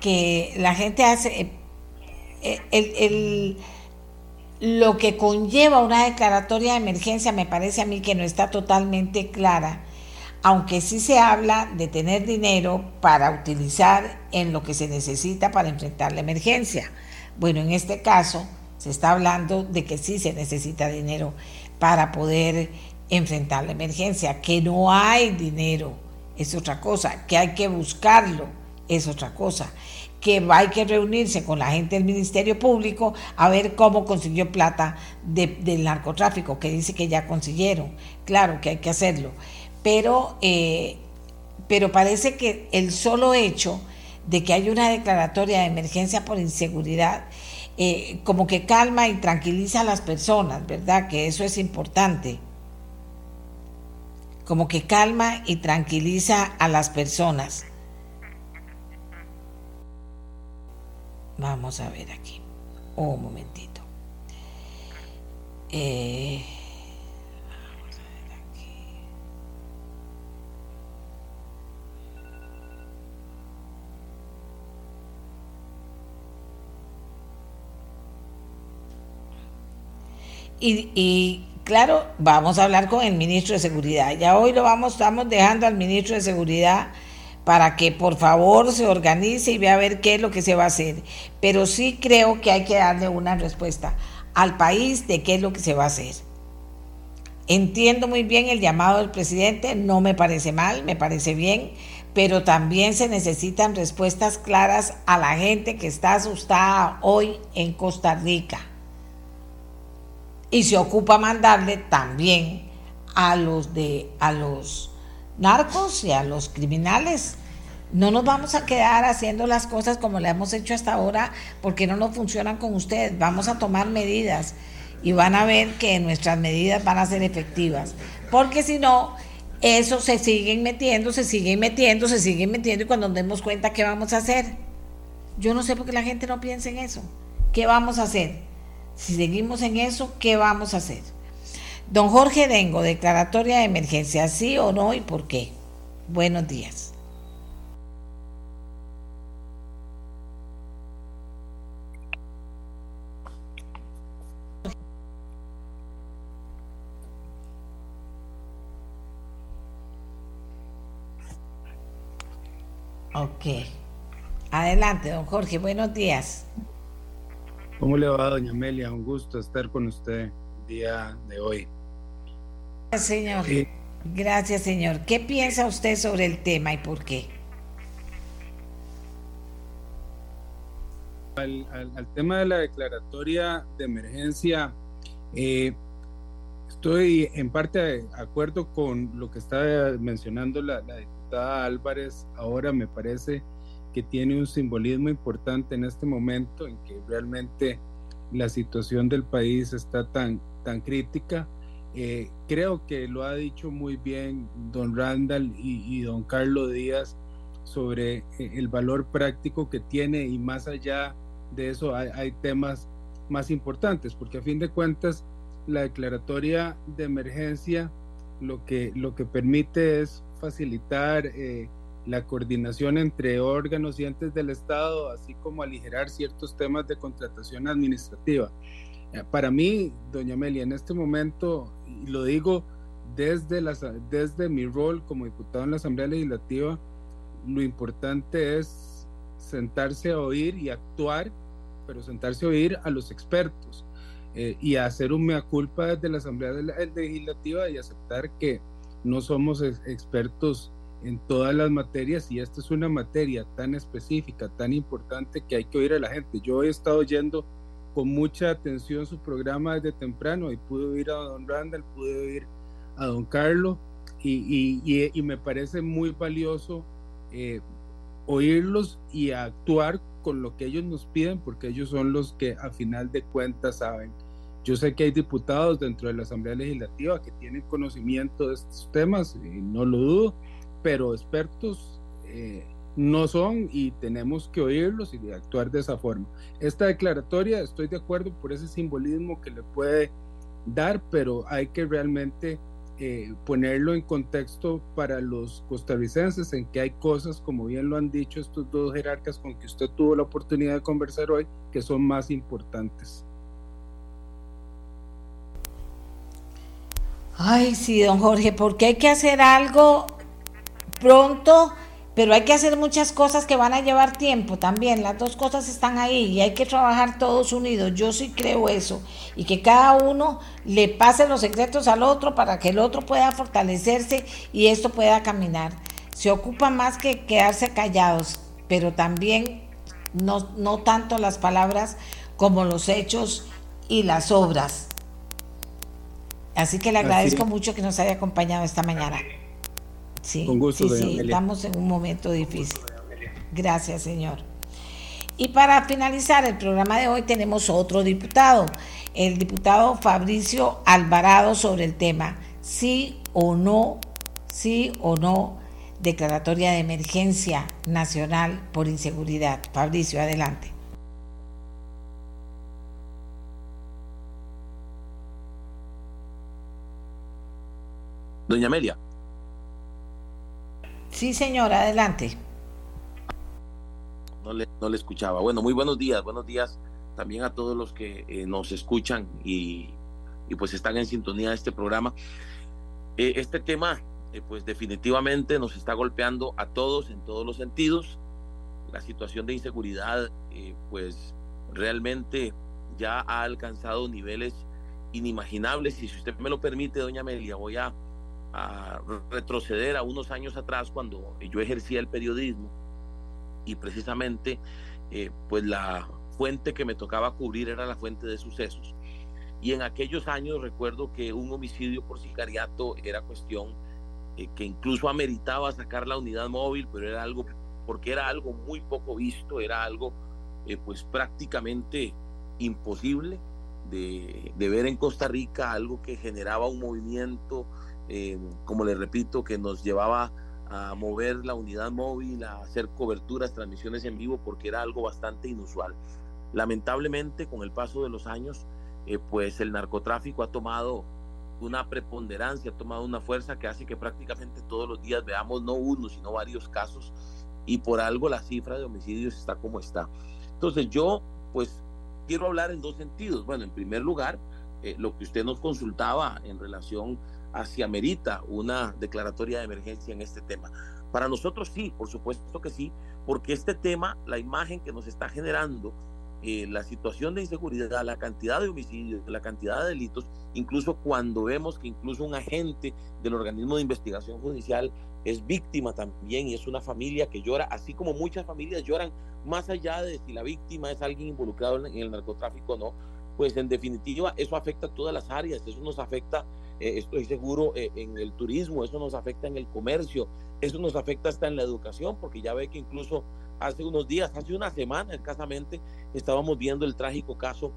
Que la gente hace. Eh, el, lo que conlleva una declaratoria de emergencia me parece a mí que no está totalmente clara, aunque sí se habla de tener dinero para utilizar en lo que se necesita para enfrentar la emergencia. Bueno, en este caso se está hablando de que sí se necesita dinero para poder enfrentar la emergencia, que no hay dinero es otra cosa, que hay que buscarlo es otra cosa, que hay que reunirse con la gente del Ministerio Público a ver cómo consiguió plata del narcotráfico, que dice que ya consiguieron. Claro que hay que hacerlo, pero, eh, pero parece que el solo hecho de que hay una declaratoria de emergencia por inseguridad eh, como que calma y tranquiliza a las personas, ¿verdad? Que eso es importante. Como que calma y tranquiliza a las personas. Vamos a ver aquí. Un momentito. Eh, Y, claro, vamos a hablar con el ministro de Seguridad. Ya hoy lo vamos, estamos dejando al ministro de Seguridad para que por favor se organice y vea a ver qué es lo que se va a hacer. Pero sí creo que hay que darle una respuesta al país de qué es lo que se va a hacer. Entiendo muy bien el llamado del presidente, no me parece mal, me parece bien, pero también se necesitan respuestas claras a la gente que está asustada hoy en Costa Rica y se ocupa mandarle también a los de a los narcos y a los criminales. No nos vamos a quedar haciendo las cosas como le hemos hecho hasta ahora porque no nos funcionan con ustedes. Vamos a tomar medidas y van a ver que nuestras medidas van a ser efectivas. Porque si no, eso se siguen metiendo, se siguen metiendo, se siguen metiendo y cuando nos demos cuenta, ¿qué vamos a hacer? Yo no sé por qué la gente no piensa en eso. ¿Qué vamos a hacer? Si seguimos en eso, ¿qué vamos a hacer? Don Jorge Dengo, declaratoria de emergencia, ¿sí o no y por qué? Buenos días. Ok. Adelante, don Jorge, buenos días. ¿Cómo le va, doña Amelia? Un gusto estar con usted el día de hoy. Gracias, señor. Gracias, señor. ¿Qué piensa usted sobre el tema y por qué? Al, tema de la declaratoria de emergencia, eh, estoy en parte de acuerdo con lo que está mencionando la, la diputada Álvarez. Ahora me parece que tiene un simbolismo importante en este momento en que realmente la situación del país está tan, tan crítica. Eh, creo que lo ha dicho muy bien don Randall y, don Carlos Díaz sobre eh, el valor práctico que tiene y más allá de eso hay, temas más importantes, porque a fin de cuentas la declaratoria de emergencia lo que, lo que permite es facilitar eh, la coordinación entre órganos y entes del Estado, así como aligerar ciertos temas de contratación administrativa. Eh, para mí, doña Amelia, en este momento, y lo digo desde, desde mi rol como diputado en la Asamblea Legislativa, lo importante es sentarse a oír y actuar, pero sentarse a oír a los expertos eh, y hacer un mea culpa desde la Asamblea Legislativa y aceptar que no somos expertos en todas las materias y esta es una materia tan específica, tan importante que hay que oír a la gente. Yo he estado oyendo con mucha atención su programa desde temprano y pude oír a don Randall, pude oír a don Carlos y, y, me parece muy valioso eh, oírlos y actuar con lo que ellos nos piden porque ellos son los que a final de cuentas saben. Yo sé que hay diputados dentro de la Asamblea Legislativa que tienen conocimiento de estos temas, y no lo dudo, pero expertos eh, no son y tenemos que oírlos y actuar de esa forma. Esta declaratoria, estoy de acuerdo por ese simbolismo que le puede dar, pero hay que realmente eh, ponerlo en contexto para los costarricenses en que hay cosas, como bien lo han dicho estos dos jerarcas con que usted tuvo la oportunidad de conversar hoy, que son más importantes. Ay, sí, don Jorge, porque hay que hacer algo pronto, pero hay que hacer muchas cosas que van a llevar tiempo también. Las dos cosas están ahí y hay que trabajar todos unidos. Yo sí creo eso. Y que cada uno le pase los secretos al otro para que el otro pueda fortalecerse y esto pueda caminar. Se ocupa más que quedarse callados, pero también no, no tanto las palabras como los hechos y las obras. Así que le agradezco mucho que nos haya acompañado esta mañana. Sí, sí, sí, estamos en un momento difícil. Gracias, señor. Y para finalizar el programa de hoy tenemos otro diputado, el diputado Fabricio Alvarado sobre el tema, sí o no, sí o no, declaratoria de emergencia nacional por inseguridad. Fabricio, adelante. Doña Amelia. Sí, señora, adelante. No le, no le escuchaba. Bueno, muy buenos días, buenos días también a todos los que eh, nos escuchan y, pues están en sintonía de este programa. Eh, este tema, eh, pues definitivamente nos está golpeando a todos en todos los sentidos. La situación de inseguridad, pues realmente ya ha alcanzado niveles inimaginables y si usted me lo permite, doña Amelia, voy a a retroceder a unos años atrás cuando yo ejercía el periodismo y precisamente eh, pues la fuente que me tocaba cubrir era la fuente de sucesos. Y en aquellos años recuerdo que un homicidio por sicariato era cuestión eh, que incluso ameritaba sacar la unidad móvil, pero era algo, porque era algo muy poco visto, era algo eh, pues prácticamente imposible de, de, ver en Costa Rica, algo que generaba un movimiento, eh, como les repito, que nos llevaba a mover la unidad móvil, a hacer coberturas, transmisiones en vivo, porque era algo bastante inusual. Lamentablemente, con el paso de los años, pues el narcotráfico ha tomado una preponderancia, ha tomado una fuerza que hace que prácticamente todos los días veamos no uno, sino varios casos y por algo la cifra de homicidios está como está. Entonces yo pues quiero hablar en dos sentidos. Bueno, en primer lugar, eh, lo que usted nos consultaba en relación hacia Merita una declaratoria de emergencia en este tema. Para nosotros sí, por supuesto que sí, porque este tema, la imagen que nos está generando eh, la situación de inseguridad, la cantidad de homicidios, la cantidad de delitos, incluso cuando vemos que incluso un agente del organismo de investigación judicial es víctima también y es una familia que llora, así como muchas familias lloran, más allá de si la víctima es alguien involucrado en el narcotráfico o no, pues en definitiva eso afecta a todas las áreas, eso nos afecta, eh, estoy seguro, eh, en el turismo, eso nos afecta en el comercio, eso nos afecta hasta en la educación, porque ya ve que incluso hace unos días, hace una semana escasamente, estábamos viendo el trágico caso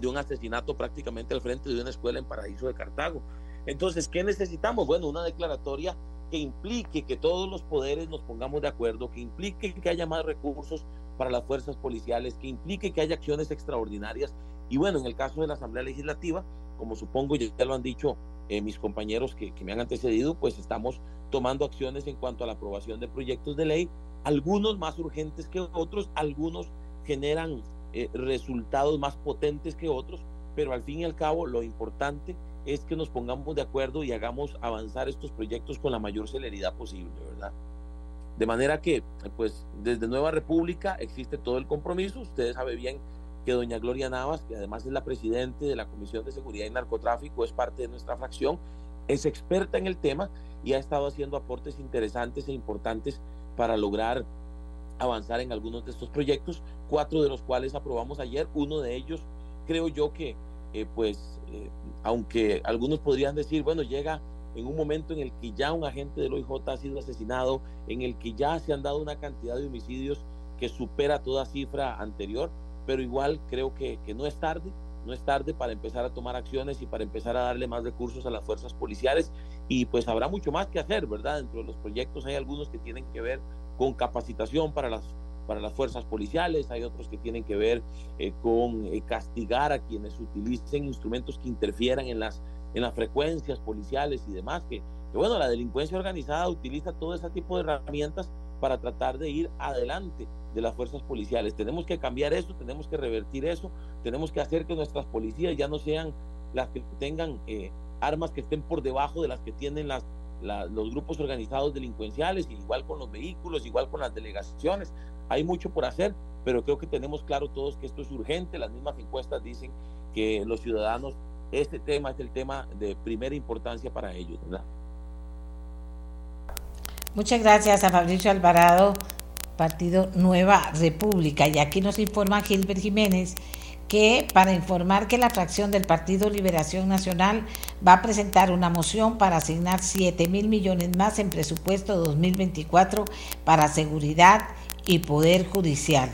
de un asesinato prácticamente al frente de una escuela en Paraíso de Cartago. Entonces, ¿qué necesitamos? Bueno, una declaratoria que implique que todos los poderes nos pongamos de acuerdo, que implique que haya más recursos para las fuerzas policiales, que implique que haya acciones extraordinarias. Y bueno, en el caso de la Asamblea Legislativa, como supongo ya lo han dicho eh, mis compañeros que, me han antecedido, pues estamos tomando acciones en cuanto a la aprobación de proyectos de ley algunos más urgentes que otros, algunos generan eh, resultados más potentes que otros, pero al fin y al cabo lo importante es que nos pongamos de acuerdo y hagamos avanzar estos proyectos con la mayor celeridad posible, ¿verdad? De manera que, pues, desde Nueva República existe todo el compromiso. Ustedes saben bien que doña Gloria Navas, que además es la presidente de la Comisión de Seguridad y Narcotráfico, es parte de nuestra fracción, es experta en el tema y ha estado haciendo aportes interesantes e importantes para lograr avanzar en algunos de estos proyectos, cuatro de los cuales aprobamos ayer. Uno de ellos, creo yo que, eh, pues, eh, aunque algunos podrían decir, bueno, llega en un momento en el que ya un agente del OIJ ha sido asesinado, en el que ya se han dado una cantidad de homicidios que supera toda cifra anterior, pero igual creo que, que no es tarde, no es tarde para empezar a tomar acciones y para empezar a darle más recursos a las fuerzas policiales y pues habrá mucho más que hacer, ¿verdad? Dentro de los proyectos hay algunos que tienen que ver con capacitación para las, para las fuerzas policiales, hay otros que tienen que ver eh, con eh, castigar a quienes utilicen instrumentos que interfieran en las, en las frecuencias policiales y demás, que, que bueno, la delincuencia organizada utiliza todo ese tipo de herramientas para tratar de ir adelante de las fuerzas policiales. Tenemos que cambiar eso, tenemos que revertir eso, tenemos que hacer que nuestras policías ya no sean las que tengan eh, armas que estén por debajo de las que tienen las, los grupos organizados delincuenciales, igual con los vehículos, igual con las delegaciones. Hay mucho por hacer, pero creo que tenemos claro todos que esto es urgente. Las mismas encuestas dicen que los ciudadanos, este tema es el tema de primera importancia para ellos, ¿verdad? Muchas gracias a Fabricio Alvarado Partido Nueva República. Y aquí nos informa Gilbert Jiménez que para informar que la fracción del Partido Liberación Nacional va a presentar una moción para asignar 7 mil millones más en presupuesto 2024 para seguridad y poder judicial.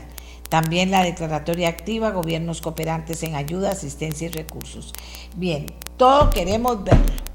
También la declaratoria activa, gobiernos cooperantes en ayuda, asistencia y recursos. Bien, todo queremos verlo.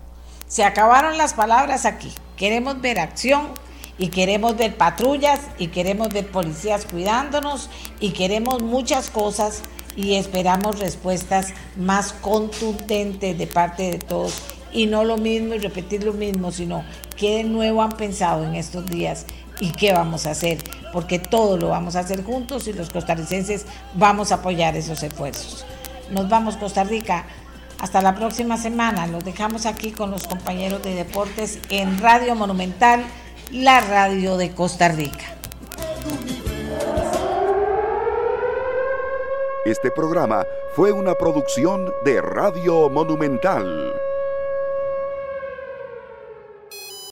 Se acabaron las palabras aquí. Queremos ver acción y queremos ver patrullas y queremos ver policías cuidándonos y queremos muchas cosas y esperamos respuestas más contundentes de parte de todos y no lo mismo y repetir lo mismo, sino qué de nuevo han pensado en estos días y qué vamos a hacer, porque todo lo vamos a hacer juntos y los costarricenses vamos a apoyar esos esfuerzos. Nos vamos Costa Rica. Hasta la próxima semana. Los dejamos aquí con los compañeros de deportes en Radio Monumental la radio de Costa Rica. Este programa fue una producción de Radio Monumental.